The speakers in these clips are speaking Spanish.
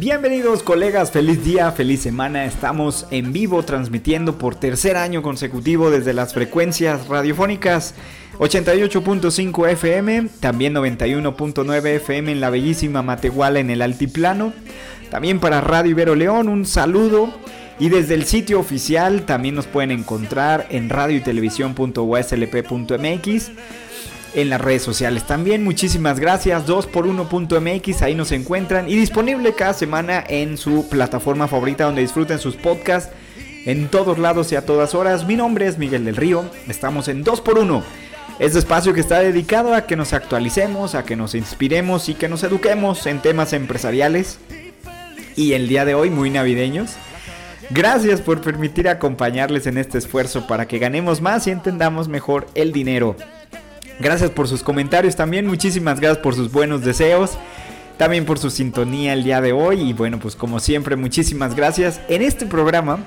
Bienvenidos colegas, feliz día, feliz semana. Estamos en vivo transmitiendo por tercer año consecutivo desde las frecuencias radiofónicas 88.5 FM, también 91.9 FM en la bellísima Matehuala en el Altiplano. También para Radio Ibero León, un saludo. Y desde el sitio oficial también nos pueden encontrar en radio y en las redes sociales también. Muchísimas gracias. 2x1.mx, ahí nos encuentran. Y disponible cada semana en su plataforma favorita donde disfruten sus podcasts. En todos lados y a todas horas. Mi nombre es Miguel del Río. Estamos en 2x1. Este espacio que está dedicado a que nos actualicemos, a que nos inspiremos y que nos eduquemos en temas empresariales. Y el día de hoy muy navideños. Gracias por permitir acompañarles en este esfuerzo para que ganemos más y entendamos mejor el dinero. Gracias por sus comentarios también, muchísimas gracias por sus buenos deseos, también por su sintonía el día de hoy y bueno, pues como siempre, muchísimas gracias. En este programa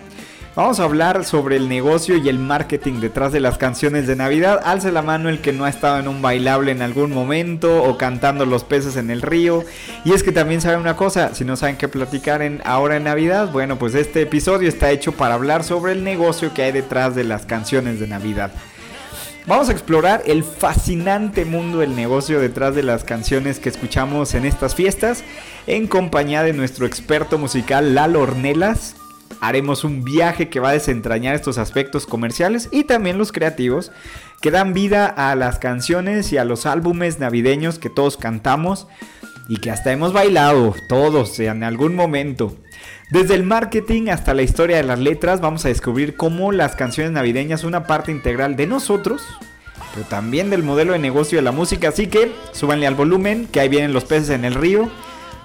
vamos a hablar sobre el negocio y el marketing detrás de las canciones de Navidad. Alce la mano el que no ha estado en un bailable en algún momento o cantando los peces en el río. Y es que también saben una cosa, si no saben qué platicar en ahora en Navidad, bueno, pues este episodio está hecho para hablar sobre el negocio que hay detrás de las canciones de Navidad. Vamos a explorar el fascinante mundo del negocio detrás de las canciones que escuchamos en estas fiestas en compañía de nuestro experto musical Lalo Ornelas. Haremos un viaje que va a desentrañar estos aspectos comerciales y también los creativos que dan vida a las canciones y a los álbumes navideños que todos cantamos y que hasta hemos bailado todos en algún momento. Desde el marketing hasta la historia de las letras vamos a descubrir cómo las canciones navideñas son una parte integral de nosotros, pero también del modelo de negocio de la música. Así que súbanle al volumen, que ahí vienen los peces en el río.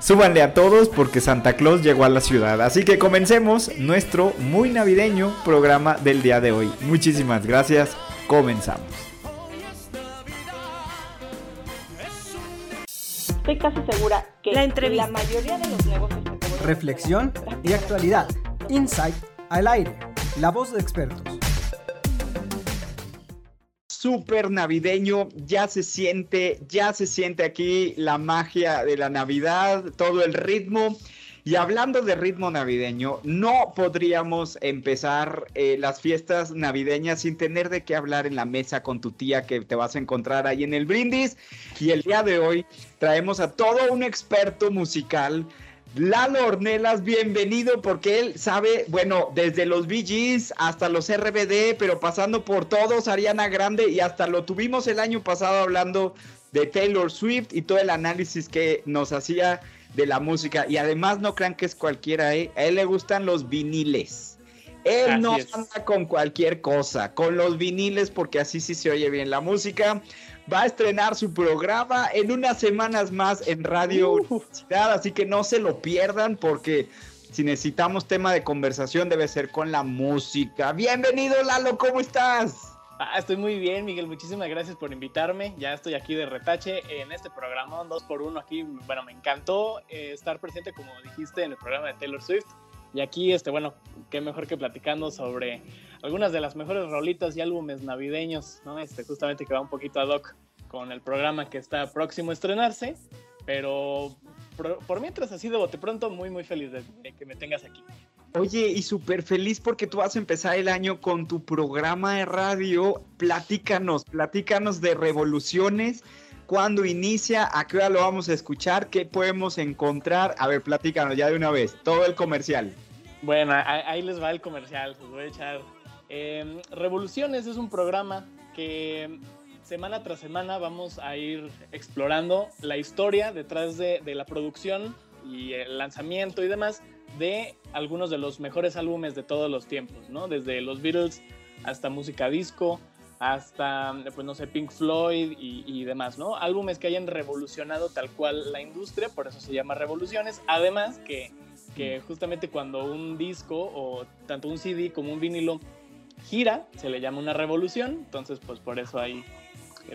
Súbanle a todos porque Santa Claus llegó a la ciudad. Así que comencemos nuestro muy navideño programa del día de hoy. Muchísimas gracias. Comenzamos. Estoy casi segura que La entrevista. la mayoría de los negocios Reflexión y actualidad. Insight al aire. La voz de expertos. Súper navideño, ya se siente, ya se siente aquí la magia de la Navidad, todo el ritmo. Y hablando de ritmo navideño, no podríamos empezar eh, las fiestas navideñas sin tener de qué hablar en la mesa con tu tía que te vas a encontrar ahí en el brindis. Y el día de hoy traemos a todo un experto musical. Lalo Ornelas, bienvenido porque él sabe, bueno, desde los VGs hasta los RBD, pero pasando por todos, Ariana Grande y hasta lo tuvimos el año pasado hablando de Taylor Swift y todo el análisis que nos hacía de la música. Y además no crean que es cualquiera, ¿eh? a él le gustan los viniles. Él Así no es. anda con cualquier cosa, con los viniles porque así sí se oye bien la música. Va a estrenar su programa en unas semanas más en Radio Universidad, así que no se lo pierdan porque si necesitamos tema de conversación debe ser con la música. Bienvenido Lalo, ¿cómo estás? Ah, estoy muy bien, Miguel. Muchísimas gracias por invitarme. Ya estoy aquí de retache en este programa, dos por uno aquí. Bueno, me encantó eh, estar presente, como dijiste, en el programa de Taylor Swift. Y aquí, este, bueno, qué mejor que platicando sobre algunas de las mejores rolitas y álbumes navideños, ¿no? Este, justamente que va un poquito ad hoc con el programa que está próximo a estrenarse. Pero por, por mientras, así de bote pronto, muy, muy feliz de, de que me tengas aquí. Oye, y súper feliz porque tú vas a empezar el año con tu programa de radio. Platícanos, platícanos de revoluciones. ¿Cuándo inicia? ¿A qué hora lo vamos a escuchar? ¿Qué podemos encontrar? A ver, platícanos ya de una vez, todo el comercial. Bueno, ahí, les va el comercial, os voy a echar. Eh, Revoluciones es un programa que semana tras semana vamos a ir explorando la historia detrás de, de la producción y el lanzamiento y demás de algunos de los mejores álbumes de todos los tiempos, ¿no? Desde los Beatles hasta música disco, hasta, pues no sé, Pink Floyd y, y, demás, ¿no? Álbumes que hayan revolucionado tal cual la industria, por eso se llama revoluciones. Además que, que justamente cuando un disco o tanto un CD como un vinilo gira, se le llama una revolución, entonces pues por eso hay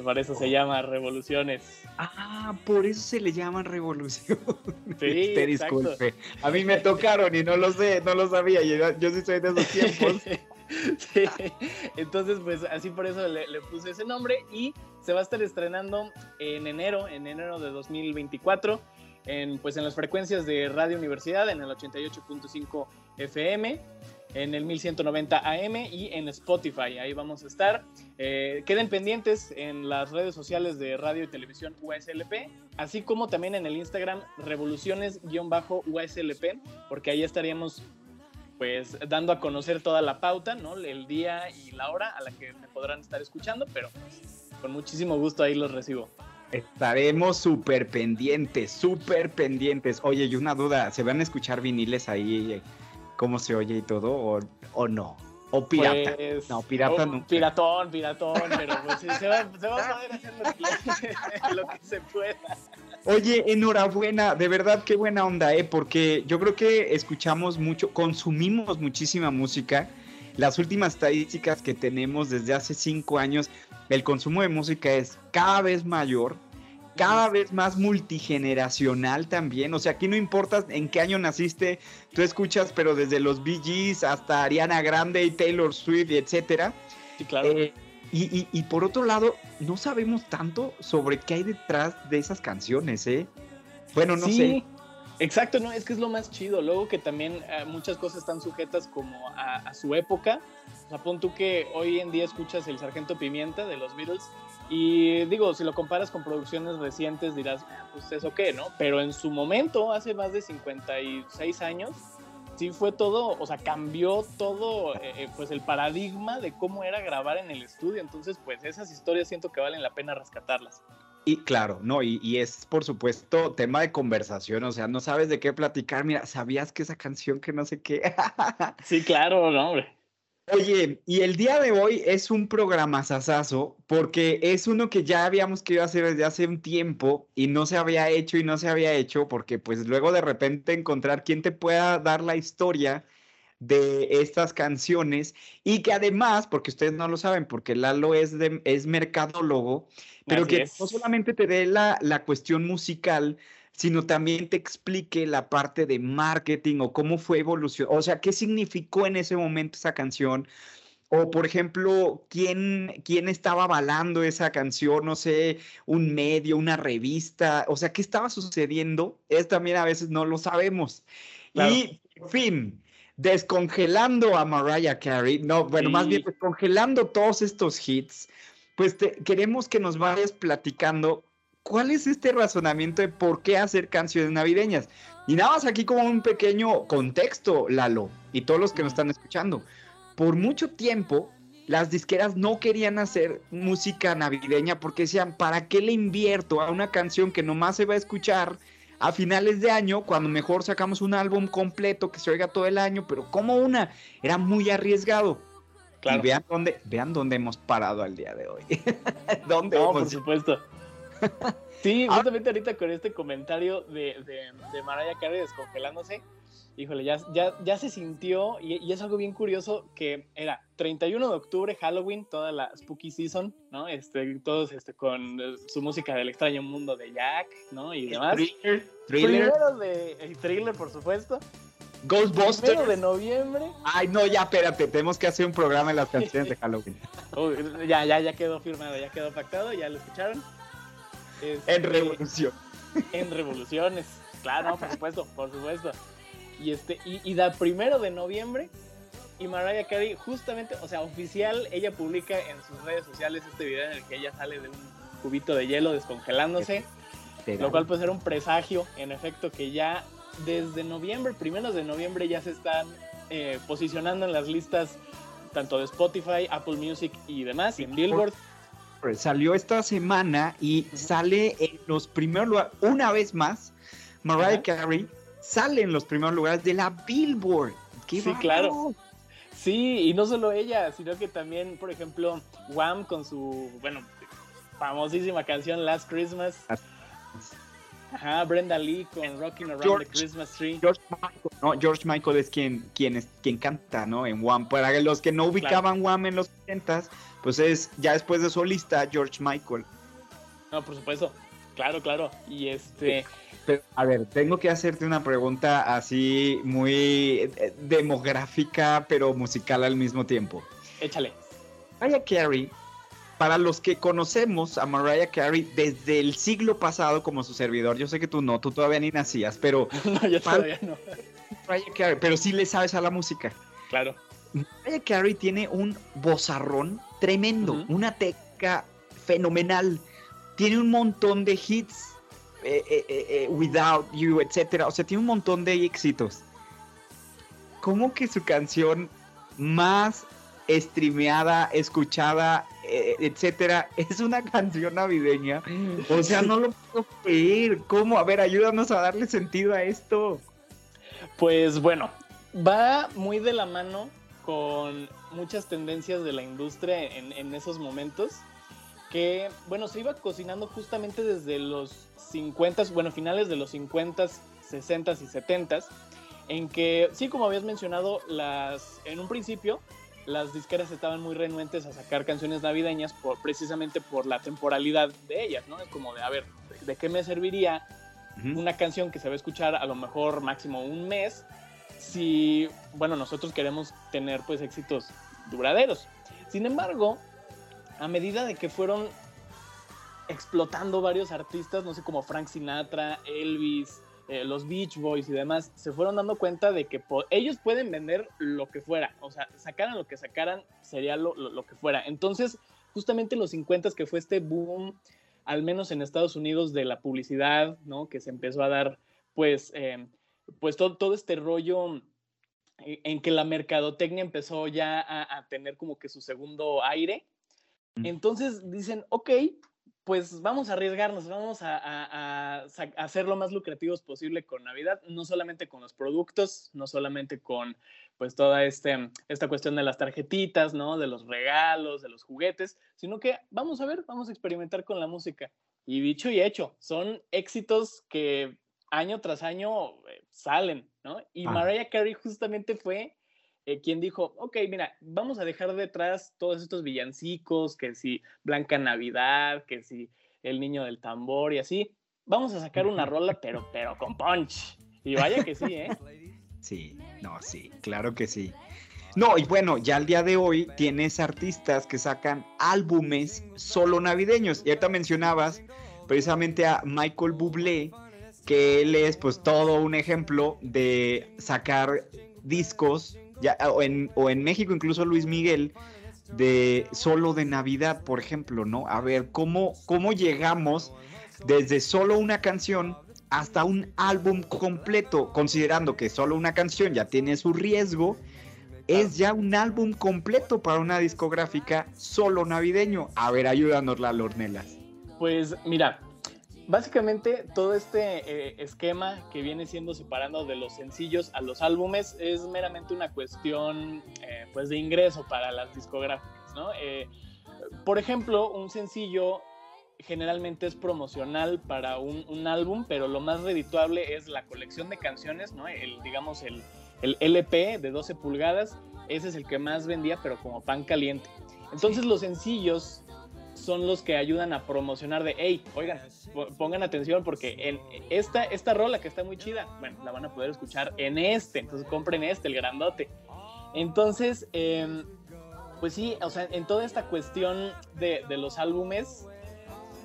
por eso se llama revoluciones. Ah, por eso se le llaman revolución. Sí, Te disculpe. A mí me tocaron y no lo sé, no lo sabía. Yo, yo sí soy de esos tiempos. Entonces, pues así por eso le, le, puse ese nombre y se va a estar estrenando en enero, en enero de 2024, en, pues en las frecuencias de Radio Universidad, en el 88.5 FM en el 1190 AM y en Spotify. Ahí vamos a estar. Eh, queden pendientes en las redes sociales de Radio y Televisión USLP, así como también en el Instagram revoluciones-USLP, porque ahí estaríamos pues dando a conocer toda la pauta, ¿no? El día y la hora a la que me podrán estar escuchando, pero pues, con muchísimo gusto ahí los recibo. Estaremos súper pendientes, súper pendientes. Oye, y una duda, ¿se van a escuchar viniles ahí? cómo se oye y todo, o, o no. O pirata. Pues, no, pirata. Piratón, piratón, pero pues sí, se, va, se, va, a poder hacer lo que, lo que se pueda. Oye, enhorabuena, de verdad qué buena onda, ¿eh? Porque yo creo que escuchamos mucho, consumimos muchísima música. Las últimas estadísticas que tenemos desde hace cinco años, el consumo de música es cada vez mayor, cada vez más multigeneracional también. O sea, aquí no importa en qué año naciste, tú escuchas, pero desde los Bee Gees hasta Ariana Grande y Taylor Swift, etcétera. Sí, claro. Eh, y, y, y, por otro lado, no sabemos tanto sobre qué hay detrás de esas canciones, ¿eh? Bueno, no sí. sé. Exacto, no, es que es lo más chido. Luego que también eh, muchas cosas están sujetas como a, a su época. O sea, pon tú que hoy en día escuchas el Sargento Pimienta de los Beatles y digo, si lo comparas con producciones recientes dirás, pues eso qué, ¿no? Pero en su momento, hace más de 56 años, sí fue todo, o sea, cambió todo, eh, pues el paradigma de cómo era grabar en el estudio. Entonces, pues esas historias siento que valen la pena rescatarlas. Y claro, no, y, y, es por supuesto tema de conversación, o sea, no sabes de qué platicar, mira, ¿sabías que esa canción que no sé qué? sí, claro, no, hombre. Oye, y el día de hoy es un programa sasazo porque es uno que ya habíamos querido hacer desde hace un tiempo y no se había hecho y no se había hecho porque pues luego de repente encontrar quien te pueda dar la historia de estas canciones y que además, porque ustedes no lo saben, porque Lalo es, de, es mercadólogo, pero Así que es. no solamente te dé la, la cuestión musical, sino también te explique la parte de marketing o cómo fue evolución, o sea, qué significó en ese momento esa canción. O, por ejemplo, ¿quién, quién estaba avalando esa canción, no sé, un medio, una revista, o sea, qué estaba sucediendo, es también a veces no lo sabemos. Claro. Y, en fin, descongelando a Mariah Carey, no, bueno, Sí. más bien descongelando todos estos hits, pues te- queremos que nos vayas platicando cuál es este razonamiento de por qué hacer canciones navideñas. Y nada más aquí como un pequeño contexto, Lalo, y todos los que nos están escuchando. Por mucho tiempo, las disqueras no querían hacer música navideña porque decían, ¿para qué le invierto a una canción que nomás se va a escuchar a finales de año cuando mejor sacamos un álbum completo que se oiga todo el año? Pero como una, era muy arriesgado. Claro. Y vean dónde, vean dónde hemos parado al día de hoy. ¿Dónde No, hemos por supuesto. Sí, Ah. justamente ahorita con este comentario de, de, de Mariah Carey descongelándose, híjole, ya, ya, ya se sintió, y, y, es algo bien curioso, que era 31 de octubre, Halloween, toda la Spooky Season, ¿no? Este, todos este, con su música del extraño mundo de Jack, ¿no? Y demás. Thriller, thriller, Primero de el thriller, por supuesto. Ghostbusters. Primero de noviembre. Ay, no, ya, espérate, tenemos que hacer un programa de las canciones de Halloween. Uy, ya, ya, ya quedó firmado, ya quedó pactado, ya lo escucharon. Este, En Revolución. en revoluciones. Claro, no, por supuesto, por supuesto. Y este, y, y da primero de noviembre. Y Mariah Carey, justamente, o sea, oficial, ella publica en sus redes sociales este video en el que ella sale de un cubito de hielo descongelándose. Lo cual pues era un presagio, en efecto, que ya desde noviembre, primeros de noviembre, ya se están eh, posicionando en las listas tanto de Spotify, Apple Music y demás, y en Billboard. Salió esta semana y sale en los primeros lugares, una vez más, Mariah. Carey sale en los primeros lugares de la Billboard. ¡Qué Sí, claro. Sí, y no solo ella, sino que también, por ejemplo, Wham con su, bueno, famosísima canción Last Christmas. Ajá, Brenda Lee con Rocking Around George- the Christmas Tree. George Michael, ¿no? George Michael es quien, quien, es, quien canta, ¿no? En Wham. Para los que no ubicaban Wham en los 80 pues es ya después de solista George Michael. No, por supuesto. Claro, claro. Y este, Pero, a ver, tengo que hacerte una pregunta así muy eh, demográfica, pero musical al mismo tiempo. échale. Mariah Carey, para los que conocemos a Mariah Carey desde el siglo pasado como su servidor, yo sé que tú no, tú todavía ni nacías, pero No, yo todavía no. Mariah Carey, pero sí le sabes a la música. Claro. Mariah Carey tiene un vozarrón tremendo, una técnica fenomenal. Tiene un montón de hits, eh, eh, eh, Without You, etcétera. O sea, tiene un montón de éxitos. ¿Cómo que su canción más streameada, escuchada, etcétera, es una canción navideña? O sea, no lo puedo creer. ¿Cómo? A ver, ayúdanos a darle sentido a esto. Pues bueno, va muy de la mano con muchas tendencias de la industria en, en esos momentos que, bueno, se iba cocinando justamente desde los 50, bueno, finales de los 50, 60 y 70, en que, sí, como habías mencionado, las, en un principio las disqueras estaban muy renuentes a sacar canciones navideñas por, precisamente por la temporalidad de ellas, ¿no? Es como de, a ver, ¿de qué me serviría una canción que se va a escuchar a lo mejor máximo un mes si, bueno, nosotros queremos tener pues éxitos duraderos. Sin embargo, a medida de que fueron explotando varios artistas, no sé, como Frank Sinatra, Elvis, eh, los Beach Boys y demás, se fueron dando cuenta de que ellos pueden vender lo que fuera, o sea, sacaran lo que sacaran, sería lo, lo- que fuera. Entonces, justamente en los 50 que fue este boom, al menos en Estados Unidos, de la publicidad, ¿no? Que se empezó a dar, pues, eh, pues todo, todo este rollo en en que la mercadotecnia empezó ya a, a tener como que su segundo aire. Mm. Entonces dicen, ok, pues vamos a arriesgarnos, vamos a hacer lo más lucrativos posible con Navidad, no solamente con los productos, no solamente con pues toda este, esta cuestión de las tarjetitas, ¿no? De los regalos, de los juguetes, sino que vamos a ver, vamos a experimentar con la música. Y dicho y hecho, son éxitos que año tras año eh, salen, ¿no? Y Ah. Mariah Carey justamente fue eh, quien dijo, ok, mira, vamos a dejar detrás todos estos villancicos, que si Blanca Navidad, que si El Niño del Tambor y así, vamos a sacar una rola, pero, pero con punch. Y vaya que sí, ¿eh? Sí, no, sí, claro que sí. No, y bueno, ya al día de hoy tienes artistas que sacan álbumes solo navideños. Y ahorita mencionabas precisamente a Michael Bublé, que él es pues todo un ejemplo de sacar discos, ya, o, en, o en México incluso Luis Miguel, de solo de Navidad, por ejemplo, ¿no? A ver, ¿cómo, cómo llegamos desde solo una canción hasta un álbum completo, considerando que solo una canción ya tiene su riesgo, es ya un álbum completo para una discográfica solo navideño. A ver, ayúdanos, la Lornelas. Pues mira, básicamente todo este eh, esquema que viene siendo separando de los sencillos a los álbumes es meramente una cuestión eh, pues de ingreso para las discográficas, ¿no? Eh, por ejemplo, un sencillo generalmente es promocional para un, un álbum, pero lo más redituable es la colección de canciones, ¿no? El, digamos, el, el LP de 12 pulgadas, ese es el que más vendía, pero como pan caliente. Entonces los sencillos son los que ayudan a promocionar de, hey, oigan, po- pongan atención porque en esta, esta rola que está muy chida, bueno, la van a poder escuchar en este, entonces compren este, el grandote. Entonces, em, pues sí, o sea, en toda esta cuestión de, de los álbumes,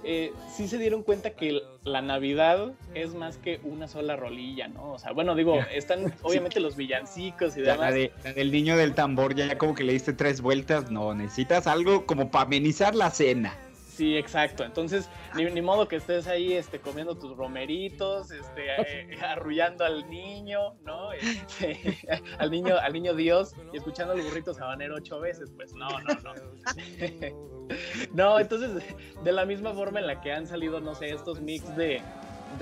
eh, sí se dieron cuenta que la Navidad es más que una sola rolilla, ¿no? O sea, bueno, digo, están obviamente los villancicos y demás. la, de- la del niño del tambor, ya como que le diste tres vueltas. No, necesitas algo como para amenizar la cena. Sí, exacto. Entonces, ni, ni modo que estés ahí este, comiendo tus romeritos, este, eh, arrullando al niño, ¿no? Este, al niño, al niño Dios y escuchando al burrito sabanero ocho veces. Pues no, no, no. No, entonces, de la misma forma en la que han salido, no sé, estos mix de,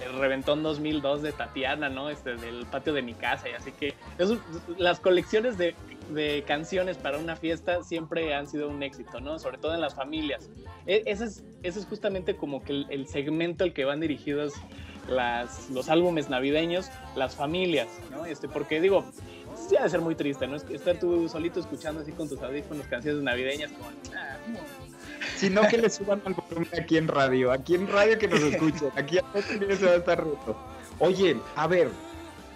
del Reventón 2002 de Tatiana, ¿no? Este, del patio de mi casa, y así que eso- las colecciones de, de canciones para una fiesta siempre han sido un éxito, ¿no? Sobre todo en las familias. E- ese, es, ese es justamente como que el, segmento al que van dirigidos las, los álbumes navideños, las familias, ¿no? Este, porque digo, sí ha de ser muy triste, ¿no? Es Estar tú solito escuchando así con tus audífonos canciones navideñas, como, ah, Sino que le suban al volumen aquí en radio, aquí en radio que nos escuchen, aquí a se va a estar roto. Oye, a ver,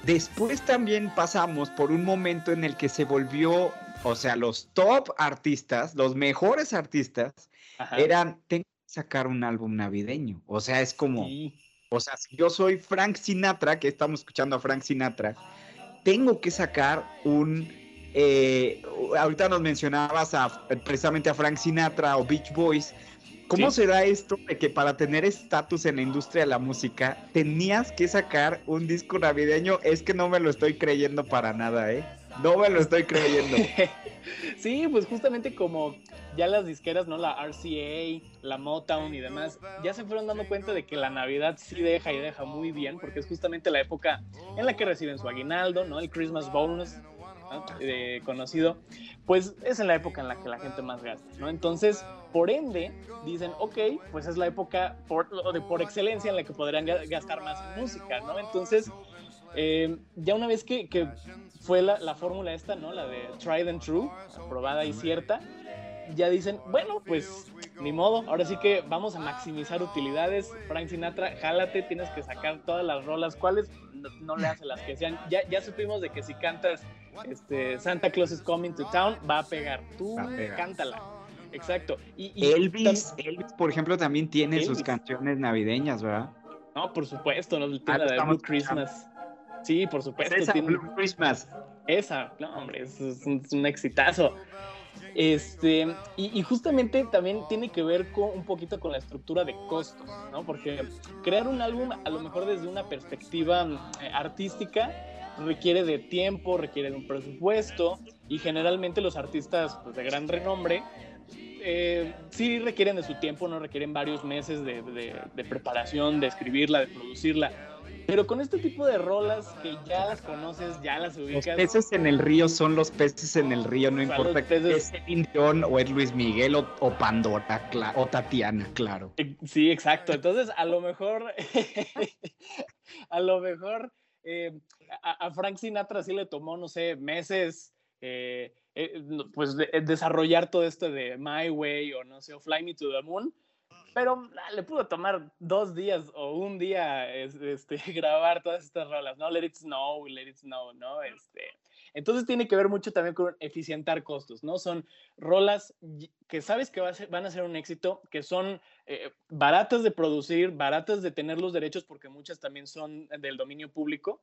después también pasamos por un momento en el que se volvió, o sea, los top artistas, los mejores artistas, ajá. eran, tengo que sacar un álbum navideño. O sea, es como, Sí. o sea, si yo soy Frank Sinatra, que estamos escuchando a Frank Sinatra, tengo que sacar un... eh, ahorita nos mencionabas a, precisamente a Frank Sinatra o Beach Boys. ¿Cómo Sí. será esto de que para tener estatus en la industria de la música tenías que sacar un disco navideño? Es que no me lo estoy creyendo para nada, ¿eh? No me lo estoy creyendo. Sí, pues justamente como ya las disqueras, ¿no? La RCA, la Motown y demás, ya se fueron dando cuenta de que la Navidad sí deja y deja muy bien, porque es justamente la época en la que reciben su aguinaldo, ¿no? El Christmas bonus, ¿no? Eh, conocido, pues es en la época en la que la gente más gasta, ¿no? Entonces, por ende, dicen, ok, pues es la época por, por excelencia en la que podrían ga- gastar más en música, ¿no? Entonces, eh, ya una vez que, que fue la, la fórmula esta, ¿no? La de tried and true, aprobada y cierta, ya dicen, bueno, pues ni modo, ahora sí que vamos a maximizar utilidades. Frank Sinatra, jálate, tienes que sacar todas las rolas. ¿Cuáles? No, no le hace las que sean. Ya, ya supimos de que si cantas este, Santa Claus is Coming to Town, va a pegar. Tú Va a pegar. cántala. Exacto. Y, y Elvis, Elvis, por ejemplo, también tiene sus canciones navideñas, ¿verdad? No, por supuesto, ¿no? Tiene Ah, la de estamos Blue Christmas. Sí, por supuesto. Esa, tiene- Blue Christmas. Esa, no, hombre, es un, es un exitazo. Este, y, justamente también tiene que ver con un poquito con la estructura de costos, ¿no? Porque crear un álbum, a lo mejor desde una perspectiva eh, artística, requiere de tiempo, requiere de un presupuesto, y generalmente los artistas pues, de gran renombre eh, sí requieren de su tiempo, no requieren varios meses de preparación, de escribirla, de producirla. Pero con este tipo de rolas que ya las conoces, ya las Los ubicas. peces en el río son los peces en el río, no importa los que es Celine Dion o es Luis Miguel o, o Pandora o Tatiana, claro. Eh, Sí, exacto. Entonces, a lo mejor, a lo mejor eh, a, a Frank Sinatra sí le tomó, no sé, meses, eh, eh, pues de- desarrollar todo esto de My Way o no sé, o Fly Me to the Moon. Pero ah, le pudo tomar dos días o un día es- este, grabar todas estas rolas, ¿no? Let It Snow, Let It Snow, ¿no? Este, entonces tiene que ver mucho también con eficientar costos, ¿no? Son rolas que sabes que va a ser- van a ser un éxito, que son eh, baratas de producir, baratas de tener los derechos, porque muchas también son del dominio público.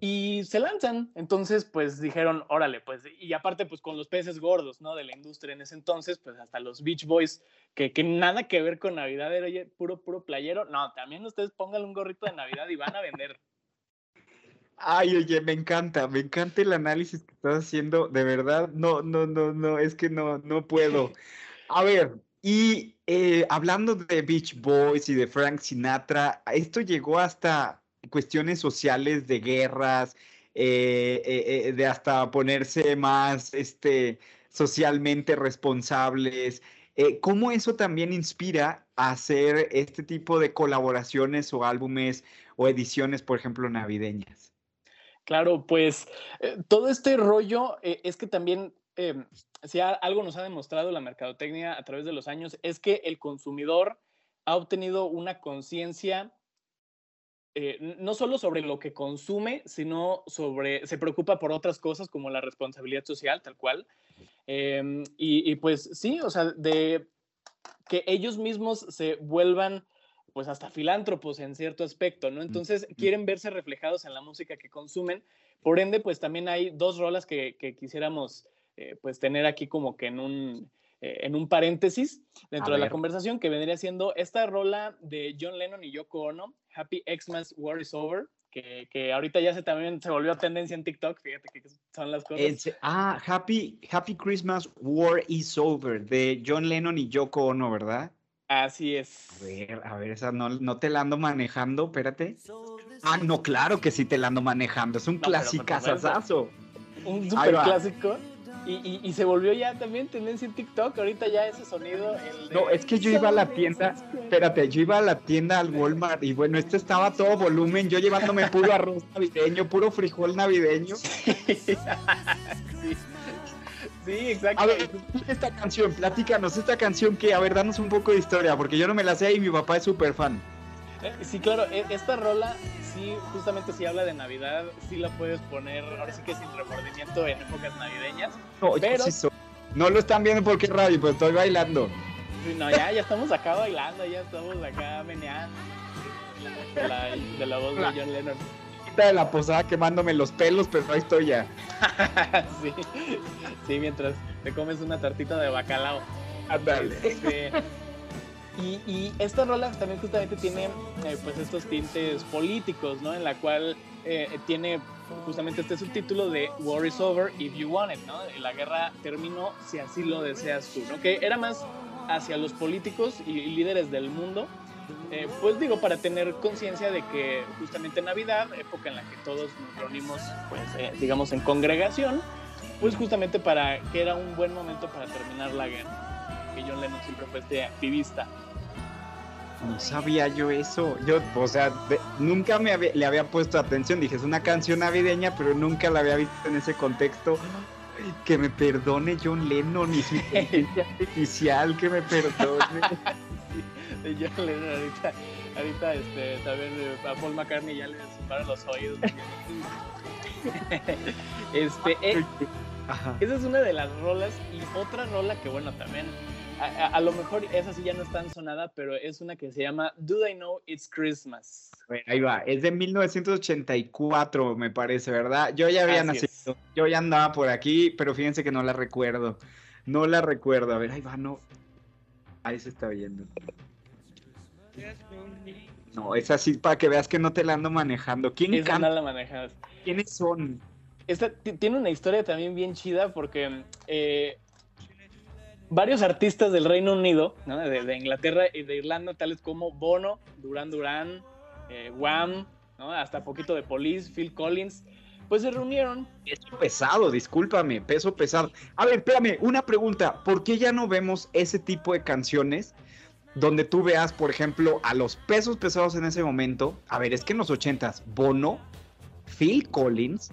Y se lanzan. Entonces, pues dijeron, órale, pues, y aparte, pues con los peces gordos, ¿no? De la industria en ese entonces, pues hasta los Beach Boys, que, que nada que ver con Navidad, era oye, puro, puro playero. No, también ustedes pónganle un gorrito de Navidad y van a vender. Ay, oye, me encanta, me encanta el análisis que estás haciendo, de verdad, no, no, no, no, es que no, no puedo. A ver, y eh, hablando de Beach Boys y de Frank Sinatra, esto llegó hasta cuestiones sociales de guerras, eh, eh, eh, de hasta ponerse más, este, socialmente responsables. ¿cómo eso también inspira a hacer este tipo de colaboraciones o álbumes o ediciones, por ejemplo, navideñas? Claro, pues todo este rollo es que también, eh, si algo nos ha demostrado la mercadotecnia a través de los años, es que el consumidor ha obtenido una conciencia eh, no solo sobre lo que consume, sino sobre, se preocupa por otras cosas como la responsabilidad social, tal cual. Em, y, y pues sí, o sea, de que ellos mismos se vuelvan pues hasta filántropos en cierto aspecto, ¿no? Entonces quieren verse reflejados en la música que consumen. Por ende, pues también hay dos rolas que, que quisiéramos eh, pues tener aquí como que en un, eh, en un paréntesis dentro de la ver. conversación, que vendría siendo esta rola de John Lennon y Yoko Ono, Happy Xmas War is Over, que, que ahorita ya se también se volvió tendencia en TikTok, fíjate que son las cosas. Ah, Happy, Happy Christmas, War is Over, de John Lennon y Yoko Ono, ¿verdad? Así es. A ver, a ver, esa no, no te la ando manejando, espérate. Ah, no, claro que sí te la ando manejando. Es un No, clasicazazazo. Un super clásico. Y, y, y se volvió ya también tendencia en TikTok. Ahorita ya ese sonido. el de- No, es que yo iba a la tienda, espérate, yo iba a la tienda al Walmart y bueno, este estaba todo volumen, yo llevándome puro arroz navideño, puro frijol navideño. sí. Sí, exacto. A ver, esta canción, platícanos, esta canción que, a ver, danos un poco de historia, porque yo no me la sé y mi papá es súper fan. Eh, Sí, claro, e- esta rola, sí, justamente si habla de Navidad, sí la puedes poner, ahora sí que sin remordimiento en épocas navideñas. No, Pero- sí no lo están viendo porque es radio, pero estoy bailando. No, ya, ya estamos acá bailando, ya estamos acá meneando. De la, de la voz de John Lennon. De la posada quemándome los pelos, pero ahí estoy ya. sí, sí, mientras te comes una tartita de bacalao. Ándale. Este, y, y esta rola también justamente tiene eh, pues estos tintes políticos, ¿no? En la cual eh, tiene justamente este subtítulo de War is over if you want it, ¿no? La guerra terminó si así lo deseas tú, ¿no? Que era más hacia los políticos y, líderes del mundo, eh, pues digo, para tener conciencia de que justamente Navidad, época en la que todos nos reunimos, pues eh, digamos en congregación, pues justamente para que era un buen momento para terminar la guerra. Que John Lennon siempre fue este activista. No sabía yo eso. Yo, o sea, de- nunca me había- le había puesto atención. Dije, es una canción navideña, pero nunca la había visto en ese contexto. Que me perdone John Lennon y su inteligencia artificial, que me perdone. John Lennon ahorita, ahorita este, también eh, a Paul McCartney ya le separaron los oídos. este, eh, esa es una de las rolas y otra rola que bueno también a, a- a lo mejor esa sí ya no es tan sonada, pero es una que se llama Do They Know It's Christmas. Ahí va. Es de 1984, me parece, ¿verdad? Yo ya había Así nacido. Yo ya andaba por aquí, pero fíjense que no la recuerdo. No la recuerdo. A ver, ahí va, no. Ahí se está viendo. No, es así para que veas que no te la ando manejando. ¿Quién Esa canta? no la manejas. ¿Quiénes son? Esta ti- tiene una historia también bien chida porque eh, varios artistas del Reino Unido, de, Inglaterra y de Irlanda, tales como Bono, Duran Duran, eh, Wham, hasta poquito de Police, Phil Collins, pues se reunieron. Peso pesado, discúlpame, peso pesado. A ver, espérame, una pregunta. ¿Por qué ya no vemos ese tipo de canciones donde tú veas, por ejemplo, a los pesos pesados en ese momento? A ver, es que en los ochentas, Bono, Phil Collins,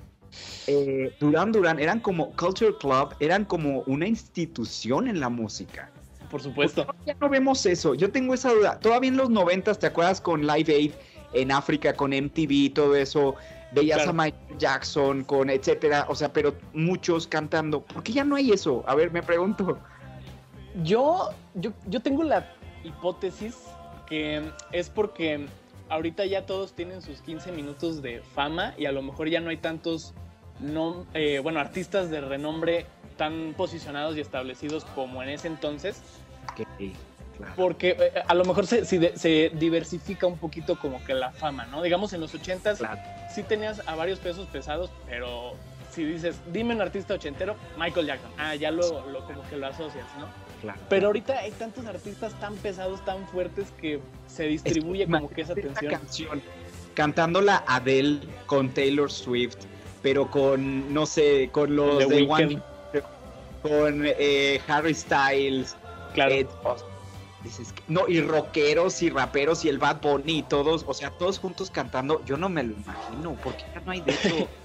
eh, Duran Duran, eran como Culture Club, eran como una institución en la música. Por supuesto. ¿Por qué Ya no vemos eso. Yo tengo esa duda. Todavía en los noventas, ¿te acuerdas con Live Aid en África, con MTV, todo eso? Veías Claro. a Michael Jackson, con etcétera. O sea, pero muchos cantando. ¿Por qué ya no hay eso? A ver, me pregunto. Yo, yo, yo tengo la hipótesis que es porque ahorita ya todos tienen sus 15 minutos de fama y a lo mejor ya no hay tantos no, eh, bueno, artistas de renombre tan posicionados y establecidos como en ese entonces, Ok, claro. porque eh, a lo mejor se, se- se diversifica un poquito como que la fama, ¿no? Digamos en los 80s Claro. sí tenías a varios pesos pesados, pero si dices, dime un artista ochentero, Michael Jackson, ah, ya lo, lo como que lo asocias, ¿no? claro. Pero ahorita hay tantos artistas tan pesados, tan fuertes que se distribuye como que esa tensión. canción cantándola Adele con Taylor Swift, pero con, no sé, con los The de. One con eh, Harry Styles, Claro. eh, o- dices que- no, y rockeros y raperos y el Bad Bunny y todos, o sea, todos juntos cantando, yo no me lo imagino, porque ya no hay de eso.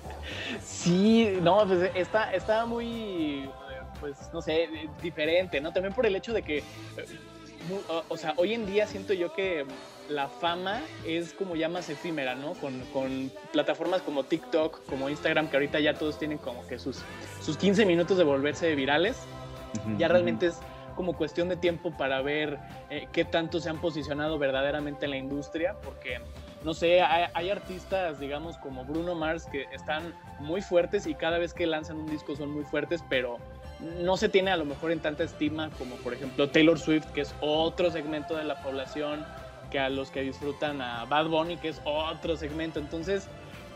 Sí, no, pues está, está muy, pues no sé, diferente, ¿no? También por el hecho de que, eh, o sea, hoy en día siento yo que la fama es como ya más efímera, ¿no? Con, con plataformas como TikTok, como Instagram, que ahorita ya todos tienen como que sus, sus 15 minutos de volverse virales. ya realmente es como cuestión de tiempo para ver eh, qué tanto se han posicionado verdaderamente en la industria, porque, no sé, hay, hay artistas, digamos, como Bruno Mars, que están muy fuertes y cada vez que lanzan un disco son muy fuertes, pero no se tiene a lo mejor en tanta estima como, por ejemplo, Taylor Swift, que es otro segmento de la población, que a los que disfrutan a Bad Bunny, que es otro segmento. Entonces,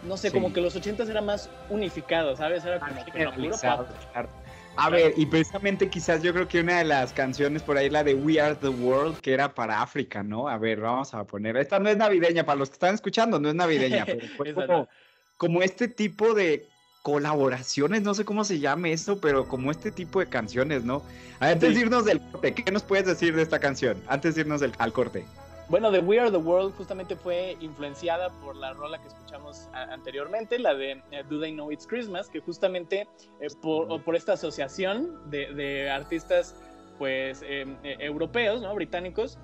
no sé, Sí. como que los 80s era más unificado, ¿sabes? Era como pop. claro. A ver, y precisamente quizás yo creo que una de las canciones por ahí, la de We Are the World, que era para África, ¿no? A ver, vamos a poner. Esta no es navideña, para los que están escuchando, no es navideña, pero fue como, como este tipo de colaboraciones, no sé cómo se llame eso, pero como este tipo de canciones, ¿no? Antes Sí. de irnos del corte, ¿qué nos puedes decir de esta canción? Antes de irnos del- al corte. Bueno, The We Are the World justamente fue influenciada por la rola que escuchamos anteriormente, la de eh, Do They Know It's Christmas, que justamente eh, por, por esta asociación de, de artistas pues eh, eh, europeos, ¿no? británicos,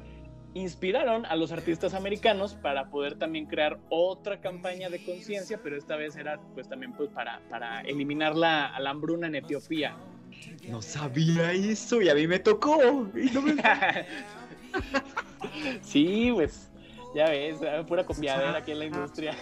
inspiraron a los artistas americanos para poder también crear otra campaña de conciencia, pero esta vez era pues también pues para, para eliminar la, la hambruna en Etiopía. No sabía eso y a mí me tocó. Y no me- sí, pues ya ves, pura copiadera aquí en la industria.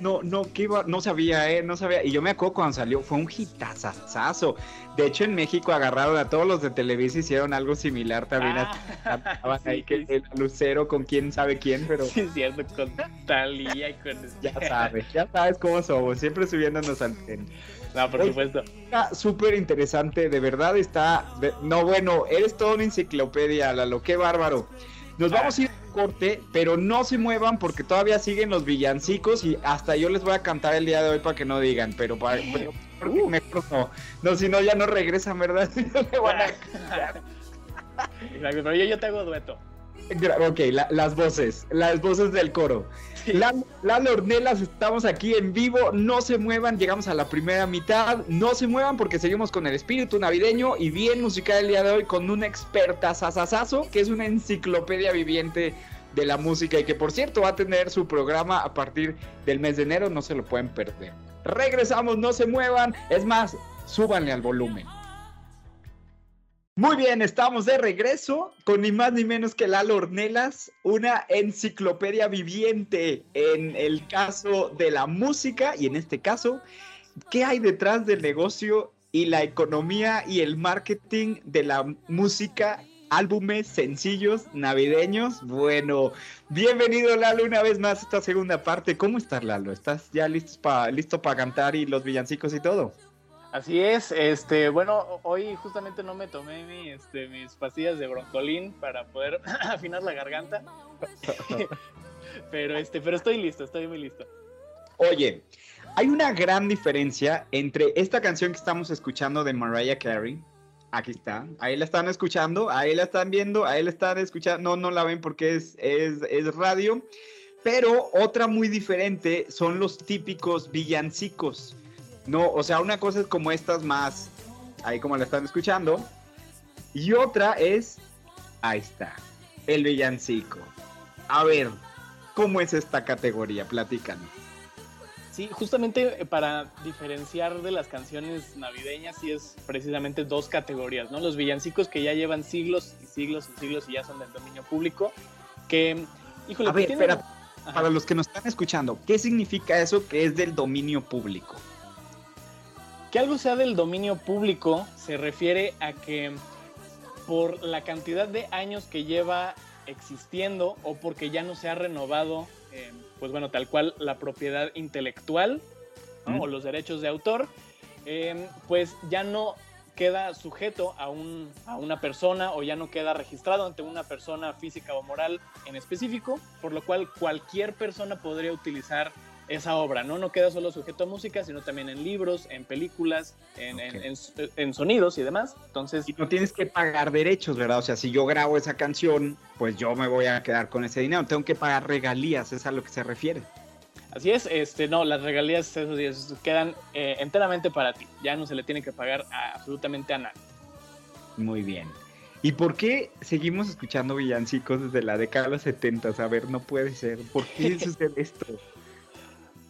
No, no, que iba, no sabía, eh, no sabía. Y yo me acuerdo cuando salió, fue un hitazazazo. De hecho, en México agarraron a todos los de Televisa, hicieron algo similar también. Ah, sí, ahí que sí, el Lucero con quién sabe quién, pero Sí, es cierto, con Talía y con... ya sabes, ya sabes cómo somos, siempre subiéndonos al tren. No, por Oye. supuesto. Está súper interesante, de verdad está. no, bueno, eres toda una enciclopedia, Lalo, qué bárbaro. Nos vamos a ir a corte, pero no se muevan porque todavía siguen los villancicos y hasta yo les voy a cantar el día de hoy para que no digan, pero para. pero- porque mejor no. No, si no, ya no regresan, ¿verdad? No le van a- Exacto, pero yo, yo te hago dueto. Ok, la- las voces, las voces del coro. La, Lalo Ornelas, estamos aquí en vivo, no se muevan, llegamos a la primera mitad, no se muevan porque seguimos con el espíritu navideño y bien musical el día de hoy con una experta sasasazo que es una enciclopedia viviente de la música y que por cierto va a tener su programa a partir del mes de enero, no se lo pueden perder. Regresamos, no se muevan, es más, súbanle al volumen. Muy bien, estamos de regreso con ni más ni menos que Lalo Ornelas, una enciclopedia viviente en el caso de la música y en este caso, ¿qué hay detrás del negocio y la economía y el marketing de la música? Álbumes sencillos, navideños. Bueno, bienvenido Lalo una vez más a esta segunda parte. ¿Cómo estás Lalo? ¿Estás ya listo para listo para cantar y los villancicos y todo? Así es, este, bueno, hoy justamente no me tomé mi, este, mis pastillas de broncolín para poder afinar la garganta. pero este, pero estoy listo, estoy muy listo. Oye, hay una gran diferencia entre esta canción que estamos escuchando de Mariah Carey. Aquí está, ahí la están escuchando, ahí la están viendo, ahí la están escuchando. No, no la ven porque es, es, es radio. Pero otra muy diferente son los típicos villancicos. No, o sea, una cosa es como estas más, ahí como la están escuchando. Y otra es, ahí está, el villancico. A ver, ¿cómo es esta categoría? Platícanos. Sí, justamente eh, para diferenciar de las canciones navideñas, sí es precisamente dos categorías, ¿no? Los villancicos que ya llevan siglos y siglos y siglos y ya son del dominio público, que, híjole, A ver, espera, para los que nos están escuchando, ¿qué significa eso que es del dominio público? Que algo sea del dominio público se refiere a que por la cantidad de años que lleva existiendo o porque ya no se ha renovado, eh, pues bueno, tal cual la propiedad intelectual ¿no? Mm. o los derechos de autor, eh, pues ya no queda sujeto a, un, a una persona o ya no queda registrado ante una persona física o moral en específico, por lo cual cualquier persona podría utilizar esa obra, ¿no? No queda solo sujeto a música, sino también en libros, en películas, en, en- Ok. en- en sonidos y demás. Entonces, Y no tienes que pagar derechos, ¿verdad? O sea, si yo grabo esa canción, pues yo me voy a quedar con ese dinero. Tengo que pagar regalías, es a lo que se refiere. así es, este, no, las regalías esos días quedan eh, enteramente para ti. Ya no se le tiene que pagar a- absolutamente a nadie. Muy bien. ¿Y por qué seguimos escuchando villancicos desde la década de los 70? A ver, no puede ser. ¿Por qué sucede esto?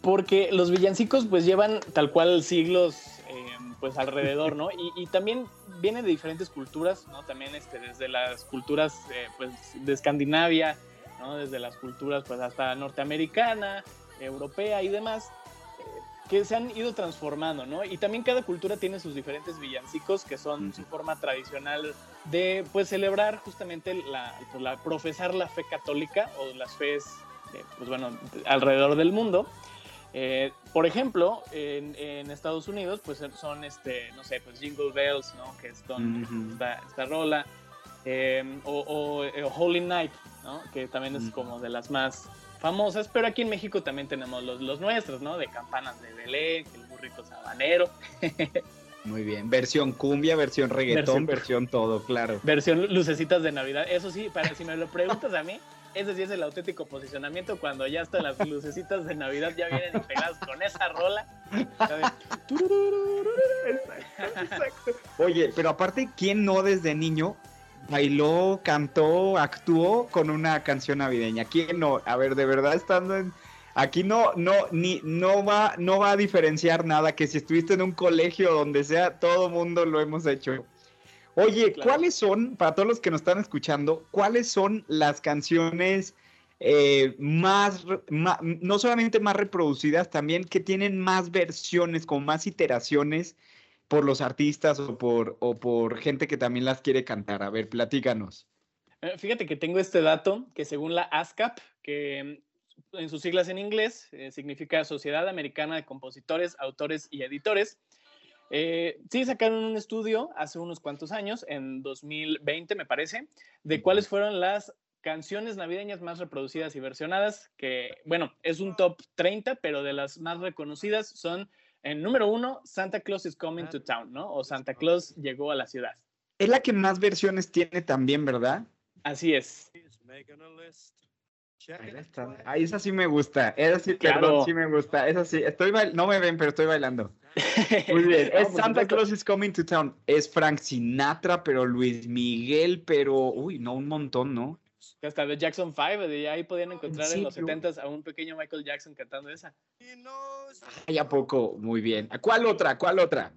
Porque los villancicos pues llevan tal cual siglos eh, pues alrededor, ¿no? Y, y también viene de diferentes culturas, ¿no? También este, desde las culturas eh, pues de Escandinavia, ¿no? Desde las culturas pues hasta norteamericana, europea y demás, eh, que se han ido transformando, ¿no? Y también cada cultura tiene sus diferentes villancicos que son su forma tradicional de pues celebrar justamente la, pues, la profesar la fe católica o las fees, pues bueno, alrededor del mundo. Eh, por ejemplo, en, en Estados Unidos, pues son, este, no sé, pues Jingle Bells, ¿no? Que es con Ujú. esta, esta rola. Eh, o, o, eh, Holy Night, ¿no? Que también es como de las más famosas, pero aquí en México también tenemos los, los nuestros, ¿no? De campanas de Belén, el burrito sabanero, Muy bien. Versión cumbia, versión reggaetón, Versión- versión todo, claro. versión lucecitas de Navidad. Eso sí, para si me lo preguntas a mí, ese sí es el auténtico posicionamiento cuando ya hasta las lucecitas de Navidad ya vienen integradas con esa rola. Oye, pero aparte, ¿quién no desde niño bailó, cantó, actuó con una canción navideña? ¿Quién no? A ver, de verdad estando en aquí no no ni no va no va a diferenciar nada que si estuviste en un colegio donde sea, todo mundo lo hemos hecho. Oye, Claro. ¿cuáles son para todos los que nos están escuchando? ¿Cuáles son las canciones eh, más, no solamente más reproducidas, también que tienen más versiones, con más iteraciones por los artistas o por, o por gente que también las quiere cantar. A ver, platícanos. Eh, Fíjate que tengo este dato que según la ASCAP, que mm, en sus siglas en inglés eh, significa Sociedad Americana de Compositores, Autores y Editores, eh, sí sacaron un estudio hace unos cuantos años, en 2020 me parece, de cuáles fueron las canciones navideñas más reproducidas y versionadas, que bueno, es un top 30, pero de las más reconocidas son, en número uno, Santa Claus is Coming to Town, ¿no? O Santa Claus llegó a la ciudad. Es la que más versiones tiene también, ¿verdad? Así es. Ahí está. Ahí esa sí me gusta. Esa sí, Claro. perdón, sí me gusta. Esa sí. Estoy bail- no me ven, pero estoy bailando. Muy bien. Es Santa. Claus is Coming to Town. Es Frank Sinatra, pero Luis Miguel, pero. Uy, no, un montón, ¿no? Hasta de Jackson 5, de ahí podían encontrar en, los serio? 70s a un pequeño Michael Jackson cantando esa. Ay, ¿a poco? Muy bien. ¿Cuál otra? ¿Cuál otra?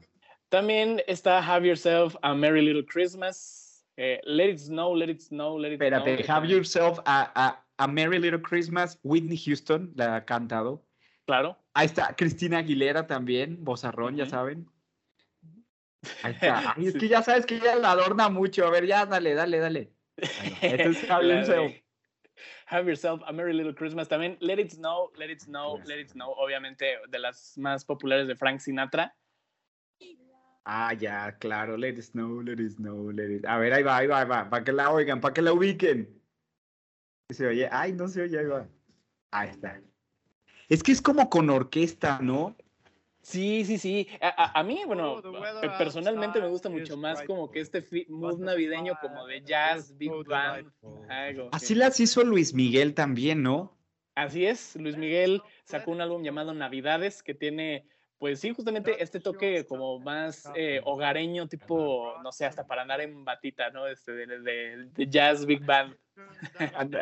También está Have Yourself a Merry Little Christmas, eh, Let It Snow, Let It Snow, Let It Espérate, Snow. Have Yourself a, a, a Merry Little Christmas. Whitney Houston la ha cantado. Claro. Ahí está Cristina Aguilera también, bozarrón, ya Ujú. saben. Ahí está. Ay, es que ya sabes que ella la adorna mucho. A ver, ya, dale, dale, dale. Bueno, entonces, Have. Have Yourself a Merry Little Christmas. También Let It Snow, Let It Snow, Let It Snow. Obviamente de las más populares de Frank Sinatra. Ah, ya, claro. Let it snow, let it snow, let it. A ver, ahí va, ahí va, ahí va. Para que la oigan, para que la ubiquen. Se oye. Ay, no se oye, ahí va. Ahí está. Es que es como con orquesta, ¿no? Sí, sí, sí. A, a- a mí, bueno, pe- personalmente me gusta mucho más como que este mood navideño como de jazz, big band. algo Así que- las hizo Luis Miguel también, ¿no? Así es, Luis Miguel sacó un álbum llamado Navidades que tiene, pues sí, justamente este toque como más eh, hogareño, tipo, no sé, hasta para andar en batita, ¿no? Este, de, de- de jazz, big band.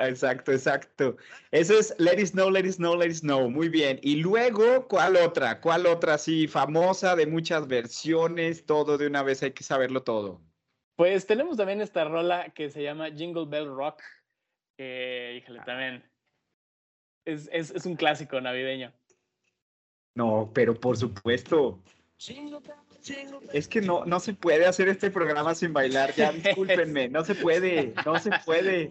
Exacto, exacto. Eso es Let It Snow, Let It Snow, Let It Snow. Muy bien. Y luego, ¿cuál otra? ¿Cuál otra así famosa de muchas versiones? Todo de una vez hay que saberlo todo. Pues tenemos también esta rola que se llama Jingle Bell Rock, que, híjole, también es, es, es un clásico navideño. No, pero por supuesto. Es que no, no se puede hacer este programa sin bailar. Ya, discúlpenme, no se puede, no se puede.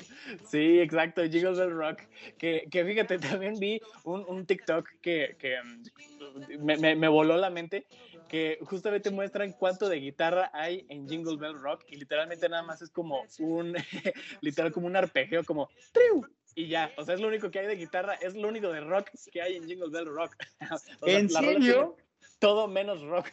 Sí, exacto, Jingle Bell Rock. Que, que fíjate, también vi un, un TikTok que, que, mm, me, me- me voló la mente, que justamente muestran cuánto de guitarra hay en Jingle Bell Rock y literalmente nada más es como un, literal como un arpegio, como triu, y ya, o sea, es lo único que hay de guitarra, es lo único de rock que hay en Jingle Bell Rock. O sea, ¿En serio? Todo menos rock.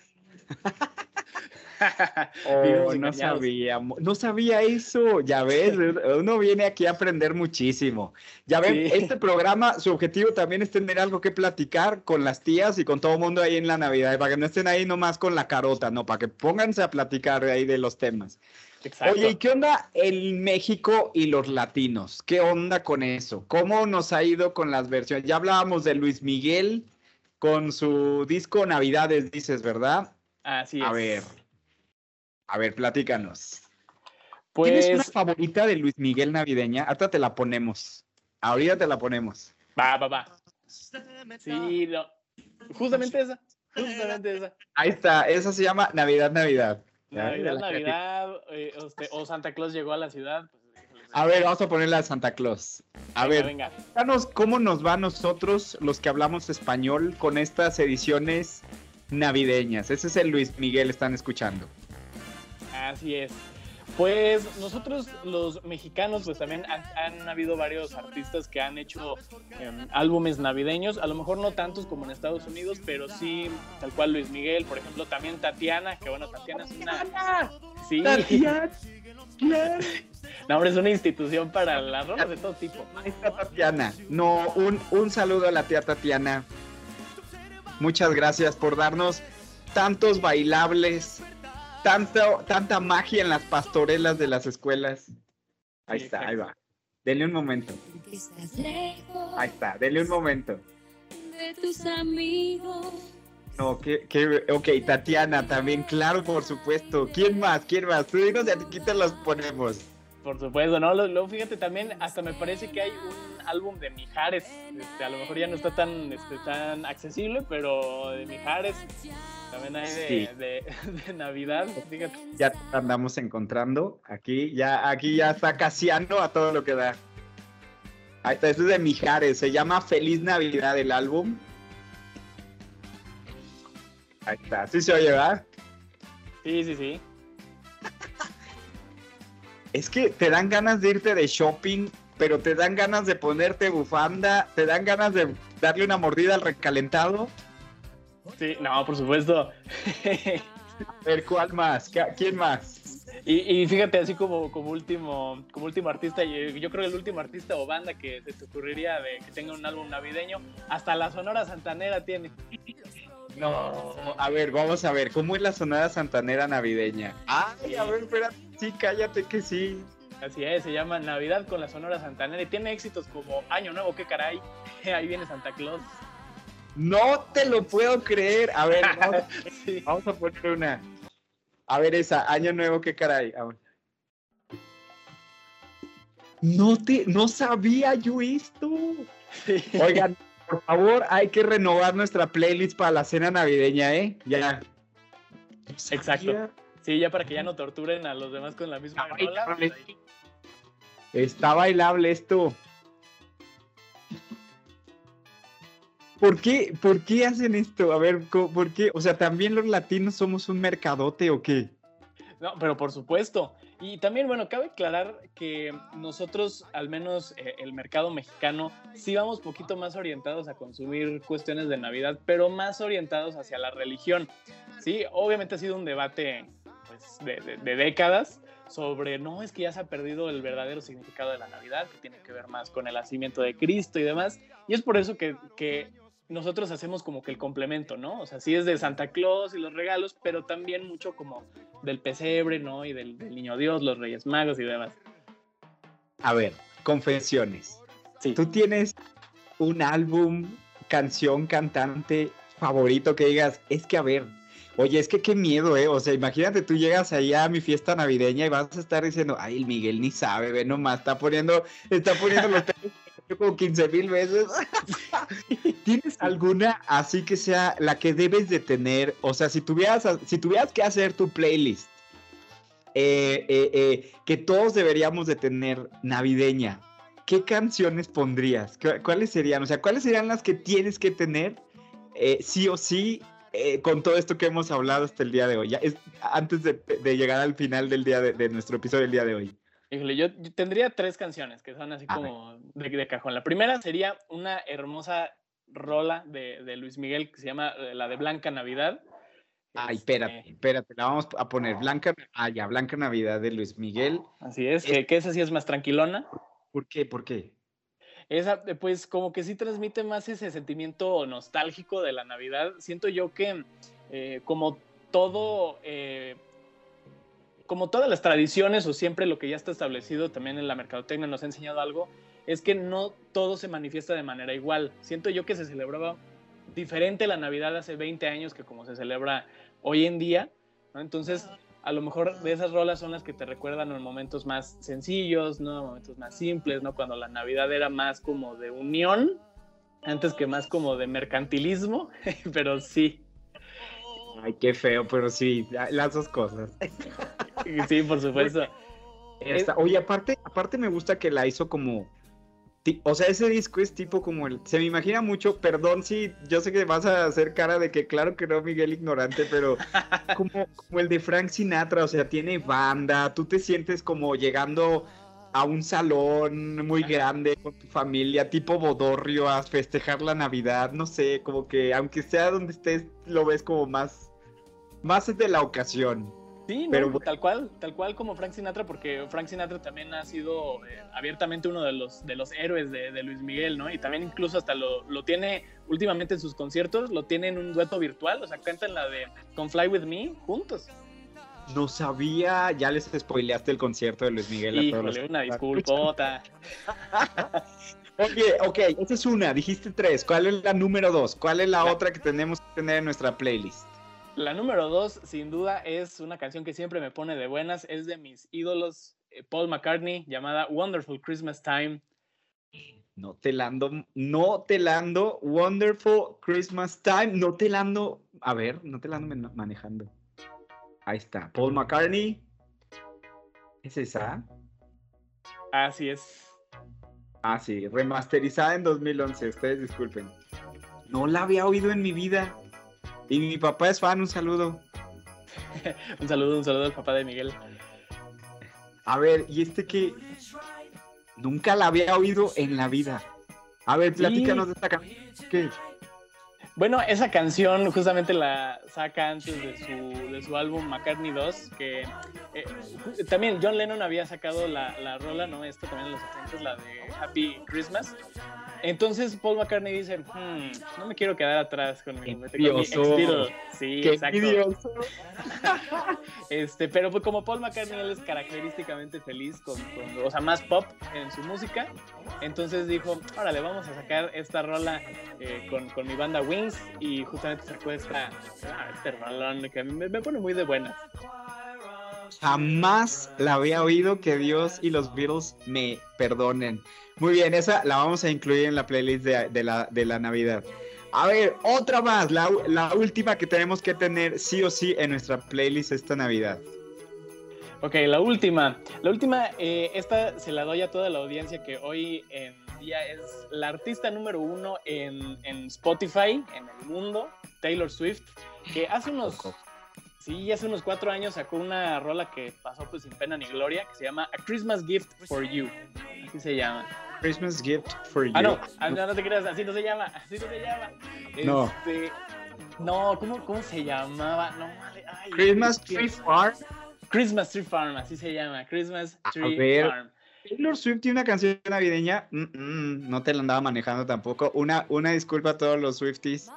Oh, no sabía, no sabía eso. Ya ves, uno viene aquí a aprender muchísimo. Ya ven, Sí. este programa, su objetivo también es tener algo que platicar con las tías y con todo el mundo ahí en la Navidad, para que no estén ahí nomás con la carota, no, para que pónganse a platicar ahí de los temas. Exacto. Oye, ¿y qué onda el México y los latinos? ¿Qué onda con eso? ¿Cómo nos ha ido con las versiones? Ya hablábamos de Luis Miguel con su disco Navidades, dices, ¿verdad? Así es. A ver, a ver, platícanos. pues, ¿Tienes una favorita de Luis Miguel navideña? Ahorita te la ponemos. Ahorita te la ponemos. Va, va, va. Sí, no. Justamente esa. Justamente esa. Ahí está, esa se llama Navidad, Navidad. Navidad, Navidad, eh, o Santa Claus llegó a la ciudad. Pues, A ver, vamos a poner la de Santa Claus. A Venga, ver, venga. Cómo nos va a nosotros, los que hablamos español, con estas ediciones navideñas. Ese es el Luis Miguel, están escuchando. Así es. Pues nosotros los mexicanos, pues también han, han habido varios artistas que han hecho em, álbumes navideños, a lo mejor no tantos como en Estados Unidos, pero sí, tal cual Luis Miguel, por ejemplo, también Tatiana, que bueno, Tatiana es una... Sí, no, hombre, es una institución para las rolas de todo tipo. Maestra Tatiana. No, un, un saludo a la tía Tatiana. Muchas gracias por darnos tantos bailables, tanto, tanta magia en las pastorelas de las escuelas. Ahí Sí, está, ahí va. Denle un momento. Ahí está, denle un momento. de tus amigos. No, que, que, ok, Tatiana también, claro, por supuesto. ¿Quién más? ¿Quién más? Tú dinos y aquí te los ponemos. Por supuesto, ¿no? Luego, fíjate también, hasta me parece que hay un álbum de Mijares. Este, a lo mejor ya no está tan, este, tan accesible, pero de Mijares también hay de, Sí. de- de Navidad. Fíjate. Ya andamos encontrando. Aquí ya, aquí ya está Casiano a todo lo que da. Ahí está, este es de Mijares. Se llama Feliz Navidad el álbum. Ahí está. Sí se oye, ¿verdad? Sí, sí, sí. Es que te dan ganas de irte de shopping, pero te dan ganas de ponerte bufanda, te dan ganas de darle una mordida al recalentado. Sí, no, por supuesto. A ver, ¿cuál más? ¿Qué- ¿Quién más? Y, y fíjate, así como, como último, como último artista, yo, yo creo que el último artista o banda que se te ocurriría de que tenga un álbum navideño, hasta la Sonora Santanera tiene. No, a ver, vamos a ver, ¿cómo es la sonada santanera navideña? Ay, a ver, espera, sí, cállate que sí. Así es, se llama Navidad con la Sonora Santanera y tiene éxitos como Año Nuevo, qué caray, ahí viene Santa Claus. No te lo puedo creer. A ver, vamos, Sí. vamos a poner una. A ver, esa, año nuevo, qué caray. A ver. No te, no sabía yo esto. Sí. Oigan, por favor, hay que renovar nuestra playlist para la cena navideña, ¿eh? Ya. Exacto. Sí, ya para que ya no torturen a los demás con la misma rola. ahí. Está bailable esto. ¿Por qué, ¿Por qué hacen esto? A ver, ¿por qué? O sea, ¿también los latinos somos un mercadote o qué? No, pero por supuesto. Y también, bueno, cabe aclarar que nosotros, al menos eh, el mercado mexicano, sí vamos poquito más orientados a consumir cuestiones de Navidad, pero más orientados hacia la religión. Sí, obviamente ha sido un debate pues, de, décadas sobre, no, es que ya se ha perdido el verdadero significado de la Navidad, que tiene que ver más con el nacimiento de Cristo y demás. Y es por eso que nosotros hacemos como que el complemento, ¿no? O sea, sí es de Santa Claus y los regalos, pero también mucho como del pesebre, ¿no? Y del, del niño Dios, los Reyes Magos y demás. A ver, confesiones. Sí. ¿Tú tienes un álbum, canción, cantante favorito que digas, es que a ver, oye, es que qué miedo, ¿eh? O sea, imagínate, tú llegas allá a mi fiesta navideña y vas a estar diciendo, ay, el Miguel ni sabe, ve nomás, está poniendo, está poniendo los pelos como 15 mil veces. ¿Tienes alguna así que sea la que debes de tener? O sea, si tuvieras, si tuvieras que hacer tu playlist, eh, eh, eh, que todos deberíamos de tener navideña, ¿qué canciones pondrías? ¿Cu- ¿Cuáles serían? O sea, ¿cuáles serían las que tienes que tener sí o sí eh, con todo esto que hemos hablado hasta el día de hoy? Ya es, antes de, de llegar al final del día de, de nuestro episodio del día de hoy. Híjole, yo, yo tendría tres canciones que son así A como de, de cajón. La primera sería una hermosa rola de, de Luis Miguel que se llama eh, la de Blanca Navidad. Ay, Este, espérate, espérate, la vamos a poner Blanca, ah, ya, Blanca Navidad de Luis Miguel. Así es, que, que esa sí es más tranquilona. ¿Por qué? ¿Por qué? Esa, eh, pues, como que sí transmite más ese sentimiento nostálgico de la Navidad. Siento yo que, eh, como todo, eh, como todas las tradiciones o siempre lo que ya está establecido también en la mercadotecnia nos ha enseñado algo, es que no todo se manifiesta de manera igual. Siento yo que se celebraba diferente la Navidad hace 20 años que como se celebra hoy en día. Entonces, a lo mejor de esas rolas son las que te recuerdan en momentos más sencillos, ¿no? Momentos más simples, ¿no? Cuando la Navidad era más como de unión, antes que más como de mercantilismo, pero sí, Ay, qué feo, pero sí, las dos cosas. sí, por supuesto. Esta- oye, aparte, aparte me gusta que la hizo como. O sea, ese disco es tipo como el. Se me imagina mucho, perdón si yo sé que vas a hacer cara de que claro que no, Miguel ignorante, pero como, como el de Frank Sinatra, o sea, tiene banda, tú te sientes como llegando a un salón muy grande con tu familia, tipo bodorrio, a festejar la Navidad, no sé, como que aunque sea donde estés, lo ves como más, más de la ocasión. Sí, Pero tal cual, tal cual como Frank Sinatra, porque Frank Sinatra también ha sido eh, abiertamente uno de los, de los héroes de, de Luis Miguel, ¿no? Y también incluso hasta lo, lo tiene últimamente en sus conciertos, lo tiene en un dueto virtual, o sea, cantan la de Con Fly With Me juntos. No sabía, ya les spoileaste el concierto de Luis Miguel a todos los una disculpota. Oye, ok, esa es una, dijiste tres. ¿Cuál es la número dos? ¿Cuál es la otra que tenemos que tener en nuestra playlist? La número dos, sin duda, es una canción que siempre me pone de buenas, es de mis ídolos, eh, Paul McCartney, llamada Wonderful Christmas Time. No te lando, no te lando, Wonderful Christmas Time, no te lando, a ver, no te lando manejando. Ahí está, Paul McCartney. ¿Es esa? Así es. Ah, sí, remasterizada en 2011, ustedes disculpen. No la había oído en mi vida. Y mi papá es fan, un saludo. Un saludo, un saludo al papá de Miguel. A ver, ¿y este que Nunca la había oído en la vida. A ver, Sí. platícanos de esta canción. Bueno, esa canción justamente la saca antes de su, de su álbum McCartney 2, que eh, también John Lennon había sacado la, la rola, ¿no? Esto también en los 70 la de Happy Christmas. Entonces Paul McCartney dice, "Hmm, no me quiero quedar atrás con mi, ex-Beatle". Sí, Qué exacto. Este, pero pues como Paul McCartney él es característicamente feliz con, con- o sea, más pop en su música, entonces dijo, órale, vamos a sacar esta rola eh, con, con mi banda Wings y justamente sacó esta, ah, este rolón que me, me pone muy de buenas. Jamás la había oído que Dios y los Beatles me perdonen. Muy bien, esa la vamos a incluir en la playlist de, de la, de la Navidad. A ver, otra más, la, la última que tenemos que tener sí o sí en nuestra playlist esta Navidad. Ok, la última. La última, eh, esta se la doy a toda la audiencia que hoy en día es la artista número uno en, en Spotify, en el mundo, Taylor Swift, que hace unos, sí, hace unos cuatro años sacó una rola que pasó pues sin pena ni gloria, que se llama A Christmas Gift for You. Así se llama. Christmas gift for you. Ah, no, ah, no, no te creas, así no se llama, así no se llama. No. Este, no, ¿cómo, ¿cómo se llamaba? No, vale, ay, Christmas Tree Farm. Christmas Tree Farm, así se llama, Christmas Tree ver. Farm. Taylor Swift tiene una canción navideña. Mm, mm, no te la andaba manejando tampoco. Una, una disculpa a todos los Swifties.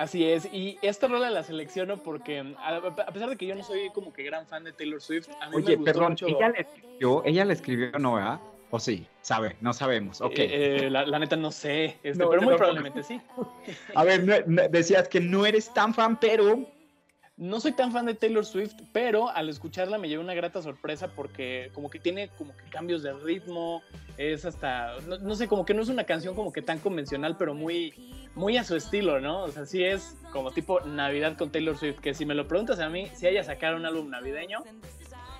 Así es, y esta rola la selecciono porque a, a pesar de que yo no soy como que gran fan de Taylor Swift, a mí me Oye, gustó perdón, mucho. ella la escribió, ella la escribió, ¿no, verdad? ¿O sí? Sabe, no sabemos. Ok. Eh, eh, la, la neta no sé, este, No, pero muy probablemente sí. A ver, no- no- decías que no eres tan fan, pero No soy tan fan de Taylor Swift, pero al escucharla me llevé una grata sorpresa porque como que tiene como que cambios de ritmo, es hasta, no, no sé, como que no es una canción como que tan convencional, pero muy, muy a su estilo, ¿no? O sea, sí es como tipo Navidad con Taylor Swift, que si me lo preguntas a mí, si ella sacara un álbum navideño,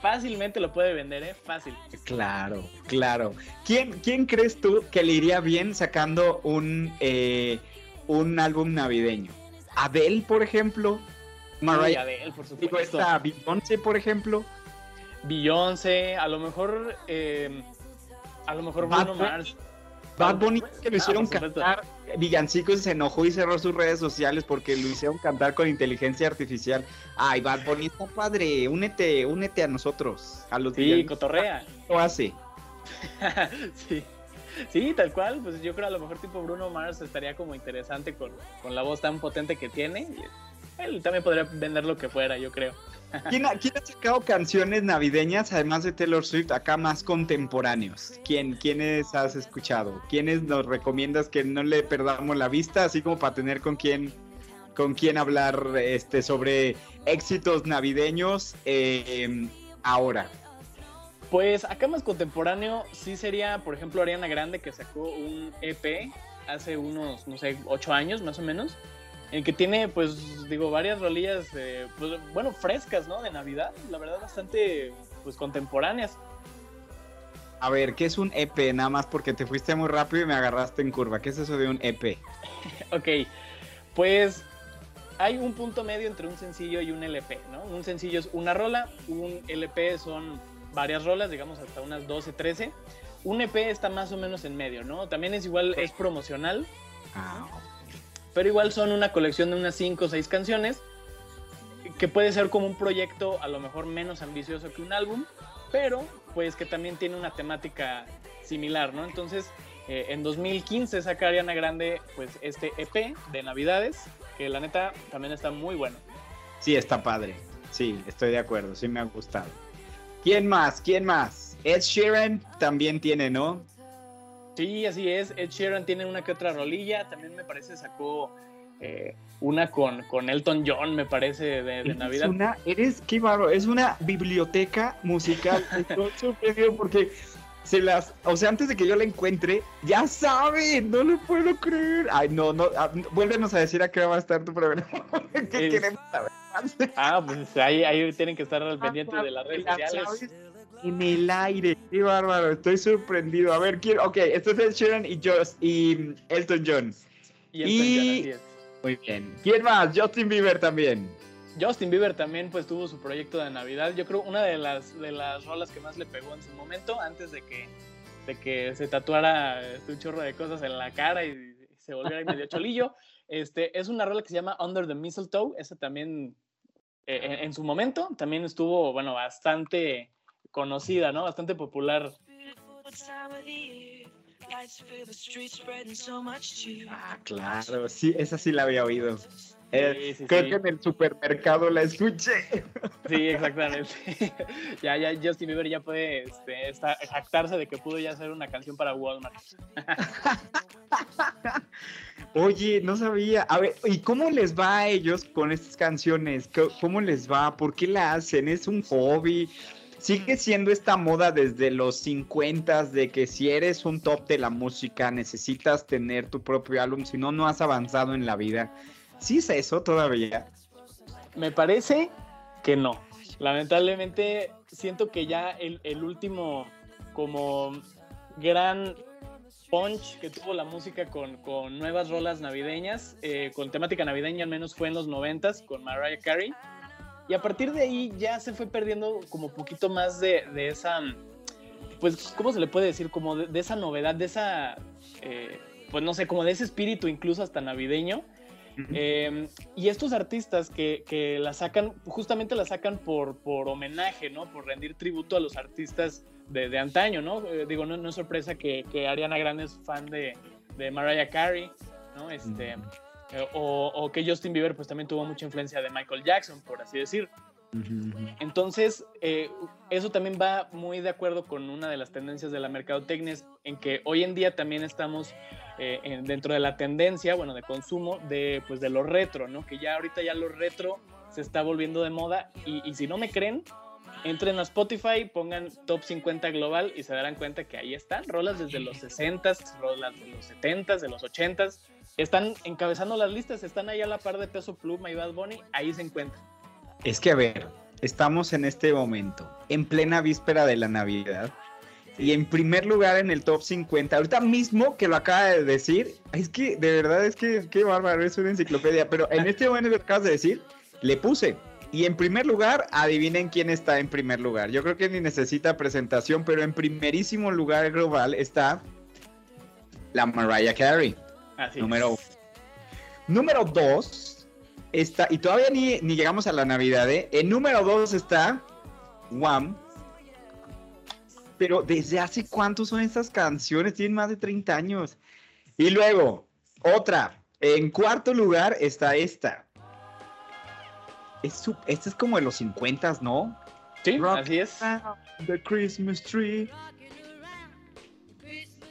fácilmente lo puede vender, ¿eh? Fácil. Claro, claro. ¿Quién, quién crees tú que le iría bien sacando un, eh, un álbum navideño? ¿Adele, por ejemplo? Sí, Mariah, Adele, por digo, supuesto. esta Beyoncé, por ejemplo. Beyoncé, a lo mejor, eh, a lo mejor Bruno. Mars. Bad Bunny que lo Ah, hicieron cantar villancicos se enojó y cerró sus redes sociales porque lo hicieron cantar con inteligencia artificial. Ay, Bad Bunny está padre, únete, únete a nosotros, a los Sí, villancicos. cotorrea. Lo hace. sí. Sí, tal cual, pues yo creo a lo mejor tipo Bruno Mars estaría como interesante con, con la voz tan potente que tiene. Él también podría vender lo que fuera, yo creo. ¿Quién ha, quién ha sacado canciones navideñas, además de Taylor Swift, acá más contemporáneos? ¿Quién, ¿Quiénes has escuchado? ¿Quiénes nos recomiendas que no le perdamos la vista, así como para tener con quién, con quién hablar este, sobre éxitos navideños eh, ahora? Pues acá más contemporáneo sí sería, por ejemplo, Ariana Grande que sacó un EP hace unos, no sé, ocho años más o menos, en que tiene, pues, digo, varias rolillas, eh, pues, bueno, frescas, ¿no? De Navidad, la verdad, bastante, pues, contemporáneas. A ver, ¿qué es un EP? Nada más porque te fuiste muy rápido y me agarraste en curva. ¿Qué es eso de un EP? Ok, pues hay un punto medio entre un sencillo y un LP, ¿no? Un sencillo es una rola, un LP son varias rolas, digamos hasta unas 12, 13. Un EP está más o menos en medio, ¿no? También es igual, es promocional, Ah, pero igual son una colección de unas 5 o 6 canciones que puede ser como un proyecto a lo mejor menos ambicioso que un álbum, pero pues que también tiene una temática similar, ¿no? Entonces, eh, en 2015 saca Ariana Grande pues este EP de Navidades, que la neta también está muy bueno. Sí, está padre. Sí, estoy de acuerdo. Sí me ha gustado. ¿Quién más? ¿Quién más? Ed Sheeran también tiene, ¿no? Sí, así es. Ed Sheeran tiene una que otra rolilla. También me parece sacó eh, una con, con Elton John, me parece, de, de Eres Navidad. una, eres, qué bárbaro, es una biblioteca musical. Estoy sorprendido porque se las, o sea, antes de que yo la encuentre, ya saben, no lo puedo creer. Ay, no, no, ah, vuélvenos a decir a qué va a estar tu programa. ¿Qué Es- queremos saber? Ah, pues ahí, ahí tienen que estar al pendiente de las redes sociales. En el aire, qué bárbaro, estoy sorprendido. A ver, quiero, ok, esto es Ed Sheeran y, Just, y Elton John. Y, Elton Y- John, así es. Muy bien. ¿Quién más? Justin Bieber también. Justin Bieber también pues tuvo su proyecto de Navidad. Yo creo una de las de las rolas que más le pegó en su momento antes de que de que se tatuara este, un chorro de cosas en la cara y, y se volviera medio cholillo. Este es una rola que se llama Under the Mistletoe. Esa también eh, en, en su momento también estuvo bueno bastante conocida, ¿no? Bastante popular. Ah, claro, sí, esa sí la había oído. Eh, Sí, creo sí. que en el supermercado la escuché. Sí, exactamente. ya, ya Justin Bieber ya puede este, esta- jactarse de que pudo ya hacer una canción para Walmart. Oye, no sabía. A ver, ¿y cómo les va a ellos con estas canciones? ¿Cómo- ¿Cómo les va? ¿Por qué la hacen? ¿Es un hobby? Sigue siendo esta moda desde los 50 de que si eres un top de la música necesitas tener tu propio álbum, si no, no has avanzado en la vida. ¿Sí es eso todavía? Me parece que no. Lamentablemente siento que ya el, el último como gran punch que tuvo la música con, con nuevas rolas navideñas, eh, con temática navideña al menos fue en los noventas con Mariah Carey. Y a partir de ahí ya se fue perdiendo como poquito más de, de esa, pues, ¿cómo se le puede decir? Como de, esa novedad, de esa, eh, pues no sé, como de ese espíritu incluso hasta navideño. Eh, y estos artistas que, que la sacan, justamente la sacan por, por homenaje, ¿no? Por rendir tributo a los artistas de, de antaño, ¿no? Eh, digo, no, no es sorpresa que, que Ariana Grande es fan de, de Mariah Carey, ¿no? Este, eh, o, o que Justin Bieber pues también tuvo mucha influencia de Michael Jackson, por así decir. Entonces, eh, eso también va muy de acuerdo con una de las tendencias de la mercadotecnia, en que hoy en día también estamos eh, en- dentro de la tendencia, bueno, de consumo de, pues, de lo retro, ¿no? Que ya ahorita ya lo retro se está volviendo de moda y, y si no me creen, entren a Spotify, pongan Top 50 Global y se darán cuenta que ahí están rolas desde los 60s, rolas de los 70s, de los 80s. Están encabezando las listas, están ahí a la par de Peso Pluma y Bad Bunny, ahí se encuentran. Es que a ver, estamos en este momento, en plena víspera de la Navidad. Y en primer lugar en el top 50, ahorita mismo que lo acaba de decir, es que de verdad es que qué bárbaro, es una enciclopedia, pero en este momento que acabas de decir, le puse. Y en primer lugar, adivinen quién está en primer lugar. Yo creo que ni necesita presentación, pero en primerísimo lugar global está la Mariah Carey. Así Número uno. Número dos está, y todavía ni, ni llegamos a la Navidad, ¿eh? En número dos está Wham. Pero ¿desde hace cuánto son estas canciones? Tienen más de 30 años. Y luego, otra. En cuarto lugar está esta. Es esta es como de los 50, ¿no? Sí, Rock así es. The Christmas Tree.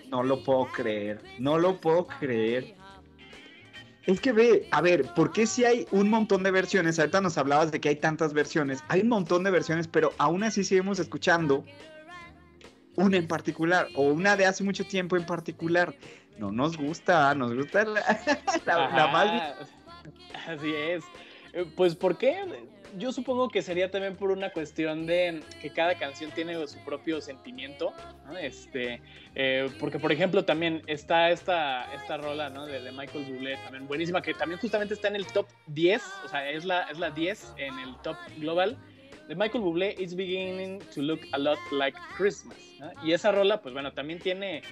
No lo puedo creer. No lo puedo creer. Es que ve, a ver, ¿por qué si hay un montón de versiones? Ahorita nos hablabas de que hay tantas versiones. Hay un montón de versiones, pero aún así seguimos escuchando una en particular o una de hace mucho tiempo en particular. No nos gusta, nos gusta la, la- la más Así es. Eh, Pues, ¿por qué? Yo supongo que sería también por una cuestión de que cada canción tiene su propio sentimiento, ¿no? Este, eh, porque por ejemplo también está esta, esta rola, ¿no? De, de, Michael Bublé, también buenísima, que también justamente está en el top 10, o sea, es la, es la 10 en el top global. De Michael Bublé, It's Beginning to Look a Lot Like Christmas. ¿no? Y esa rola, pues bueno, también tiene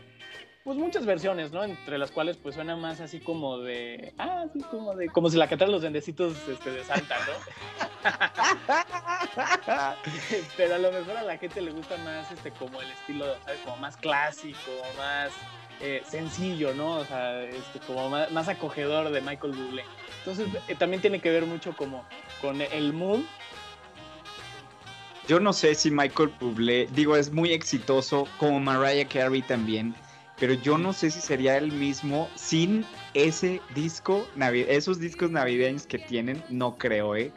pues muchas versiones, ¿no? Entre las cuales pues suena más así como de, ah, sí, como de, como si la cantaran los dendecitos este, de Santa, ¿no? Pero a lo mejor a la gente le gusta más este como el estilo, ¿sabes? Como más clásico, más eh, sencillo, ¿no? O sea, este, como más, más acogedor de Michael Bublé. Entonces eh, también tiene que ver mucho como con el mood yo no sé si Michael Bublé, digo, es muy exitoso, como Mariah Carey también, pero yo no sé si sería el mismo sin ese disco, esos discos navideños que tienen, no creo, ¿eh?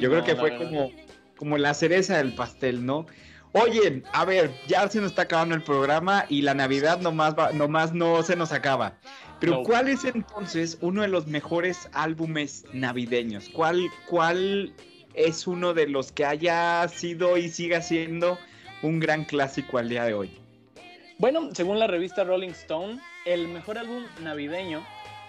Yo creo que fue como, como la cereza del pastel, ¿no? Oye, a ver, ya se nos está acabando el programa y la Navidad nomás, va, nomás no se nos acaba. Pero no. ¿cuál es entonces uno de los mejores álbumes navideños? ¿Cuál, cuál es uno de los que haya sido y siga siendo un gran clásico al día de hoy? Bueno, según la revista Rolling Stone, el mejor álbum navideño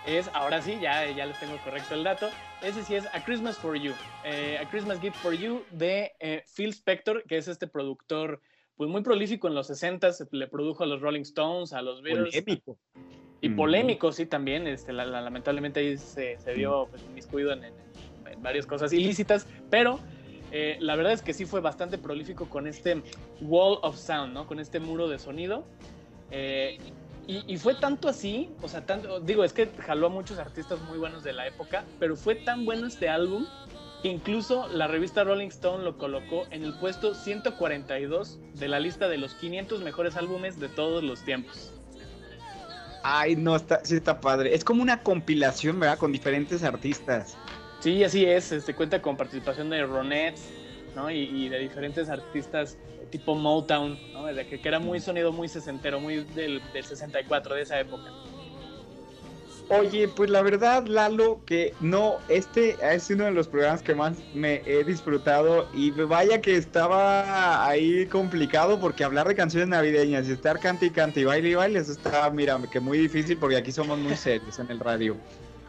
es, ahora sí, ya, ya les tengo correcto el dato, ese sí es A Christmas for You, eh, A Christmas Gift for You de eh, Phil Spector, que es este productor pues muy prolífico en los 60 le produjo a los Rolling Stones, a los Beatles. Polémico. Y polémico, sí, también. Este, la, la, lamentablemente ahí se, se vio pues, inmiscuido en, en, en, varias cosas ilícitas, pero eh, la verdad es que sí fue bastante prolífico con este Wall of Sound, ¿no? Con este muro de sonido. Eh, y, fue tanto así, o sea, tanto, digo, es que jaló a muchos artistas muy buenos de la época, pero fue tan bueno este álbum que incluso la revista Rolling Stone lo colocó en el puesto 142 de la lista de los 500 mejores álbumes de todos los tiempos. Ay, no, está, sí está padre. Es como una compilación, ¿verdad? Con diferentes artistas. Sí, así es. Este cuenta con participación de Ronettes, ¿no? Y, de diferentes artistas tipo Motown, ¿no? De que, era muy sonido muy sesentero, muy del, del 64, de esa época. Oye, pues la verdad, Lalo, que no, este es uno de los programas que más me he disfrutado y vaya que estaba ahí complicado porque hablar de canciones navideñas y estar cante y cante y baile y baile, eso está, mira, que muy difícil porque aquí somos muy serios en el radio.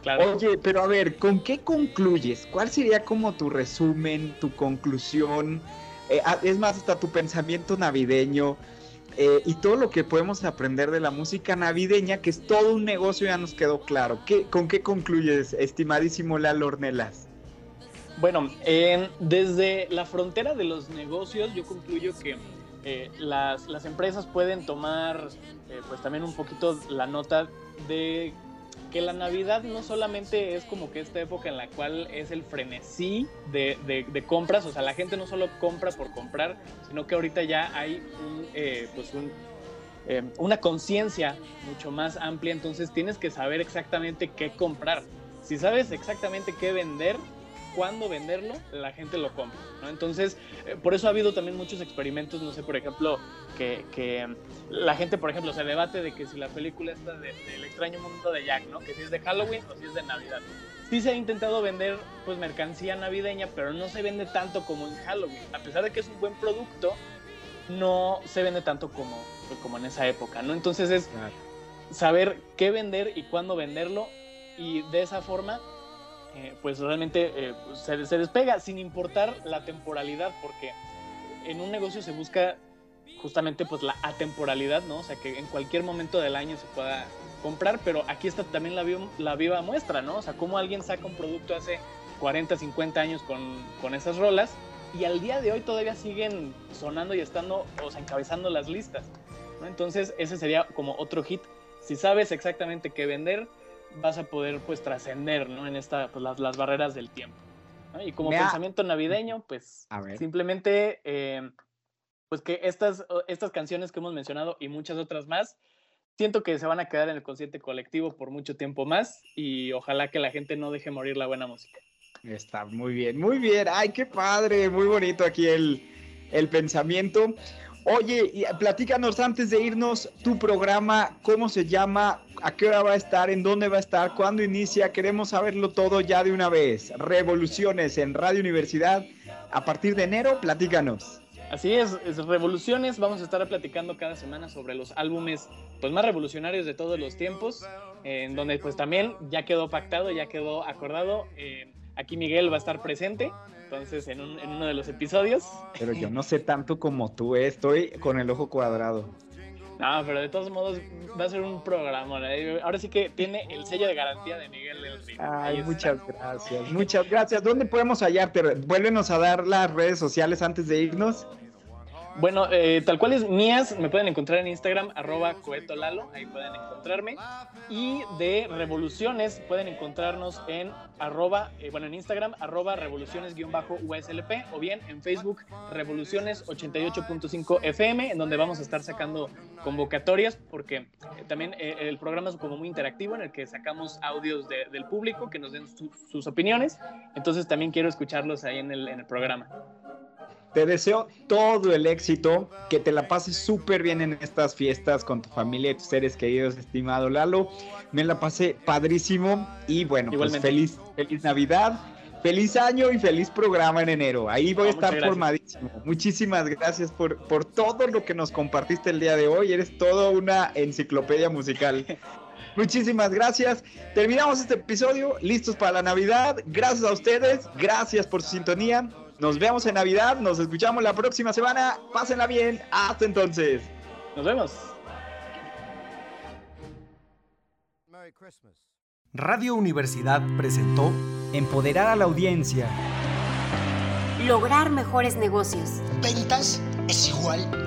Claro. Oye, pero a ver, ¿con qué concluyes? ¿Cuál sería como tu resumen, tu conclusión? Eh, es más, hasta tu pensamiento navideño. Eh, y todo lo que podemos aprender de la música navideña, que es todo un negocio, ya nos quedó claro. ¿Qué, ¿Con qué concluyes, estimadísimo Lalo Ornelas? Bueno, eh, desde la frontera de los negocios, yo concluyo que eh, las, las, empresas pueden tomar, pues también un poquito la nota de que la Navidad no solamente es como que esta época en la cual es el frenesí de, de, compras, o sea, la gente no solo compra por comprar, sino que ahorita ya hay eh, pues un, eh, una conciencia mucho más amplia, entonces tienes que saber exactamente qué comprar. Si sabes exactamente qué vender, cuándo venderlo, la gente lo compra, ¿no? Entonces, eh, por eso ha habido también muchos experimentos, no sé, por ejemplo, que, que, la gente, por ejemplo, se debate de que si la película está de, de, El extraño mundo de Jack, ¿no? Que si es de Halloween o si es de Navidad. Sí se ha intentado vender, pues, mercancía navideña, pero no se vende tanto como en Halloween. A pesar de que es un buen producto, no se vende tanto como, pues, como en esa época, ¿no? Entonces es saber qué vender y cuándo venderlo y de esa forma eh, pues realmente eh, se, se, despega sin importar la temporalidad, porque en un negocio se busca justamente pues la atemporalidad, ¿no? O sea, que en cualquier momento del año se pueda comprar, pero aquí está también la, viva, la viva muestra, ¿no? O sea, cómo alguien saca un producto hace 40, 50 años con, con esas rolas y al día de hoy todavía siguen sonando y estando, o sea, encabezando las listas. Entonces, ese sería como otro hit. Si sabes exactamente qué vender, vas a poder pues trascender ¿no? en esta, pues, las, las barreras del tiempo. ¿no? Y como pensamiento navideño, pues simplemente eh, pues que estas, estas canciones que hemos mencionado y muchas otras más, siento que se van a quedar en el consciente colectivo por mucho tiempo más y ojalá que la gente no deje morir la buena música. Está muy bien, muy bien. Ay, qué padre, muy bonito aquí el, el pensamiento. Oye, y platícanos antes de irnos tu programa, cómo se llama, a qué hora va a estar, en dónde va a estar, cuándo inicia. Queremos saberlo todo ya de una vez. Revoluciones en Radio Universidad. A partir de enero, platícanos. Así es, es Revoluciones. Vamos a estar platicando cada semana sobre los álbumes pues, más revolucionarios de todos los tiempos, en donde pues también ya quedó pactado, ya quedó acordado. eh, aquí Miguel va a estar presente, entonces en, un- en uno de los episodios. Pero yo no sé tanto como tú, eh, estoy con el ojo cuadrado. No, pero de todos modos va a ser un programa. ¿no? Ahora sí que tiene el sello de garantía de Miguel del Río. Ay, muchas gracias, muchas gracias. ¿Dónde podemos hallarte? Vuélvenos a dar las redes sociales antes de irnos. Bueno, eh, tal cual es mías, me pueden encontrar en Instagram, arroba coetolalo, ahí pueden encontrarme. Y de revoluciones pueden encontrarnos en arroba, eh, bueno, en Instagram, arroba revoluciones-uslp o bien en Facebook, revoluciones 88.5 FM, en donde vamos a estar sacando convocatorias, porque eh, también eh, el programa es como muy interactivo, en el que sacamos audios de- del público que nos den su- sus opiniones. Entonces también quiero escucharlos ahí en el programa. Te deseo todo el éxito, que te la pases súper bien en estas fiestas con tu familia y tus seres queridos, estimado Lalo. Me la pasé padrísimo y bueno, pues Igualmente. feliz, feliz Navidad, feliz año y feliz programa en enero. Ahí voy a No, estar muchas gracias. formadísimo. Muchísimas gracias por, por todo lo que nos compartiste el día de hoy. Eres toda una enciclopedia musical. Muchísimas gracias. Terminamos este episodio, listos para la Navidad. Gracias a ustedes, gracias por su sintonía. Nos vemos en Navidad, nos escuchamos la próxima semana. Pásenla bien. Hasta entonces. Nos vemos. Radio Universidad presentó Empoderar a la audiencia. Lograr mejores negocios. Ventas es igual a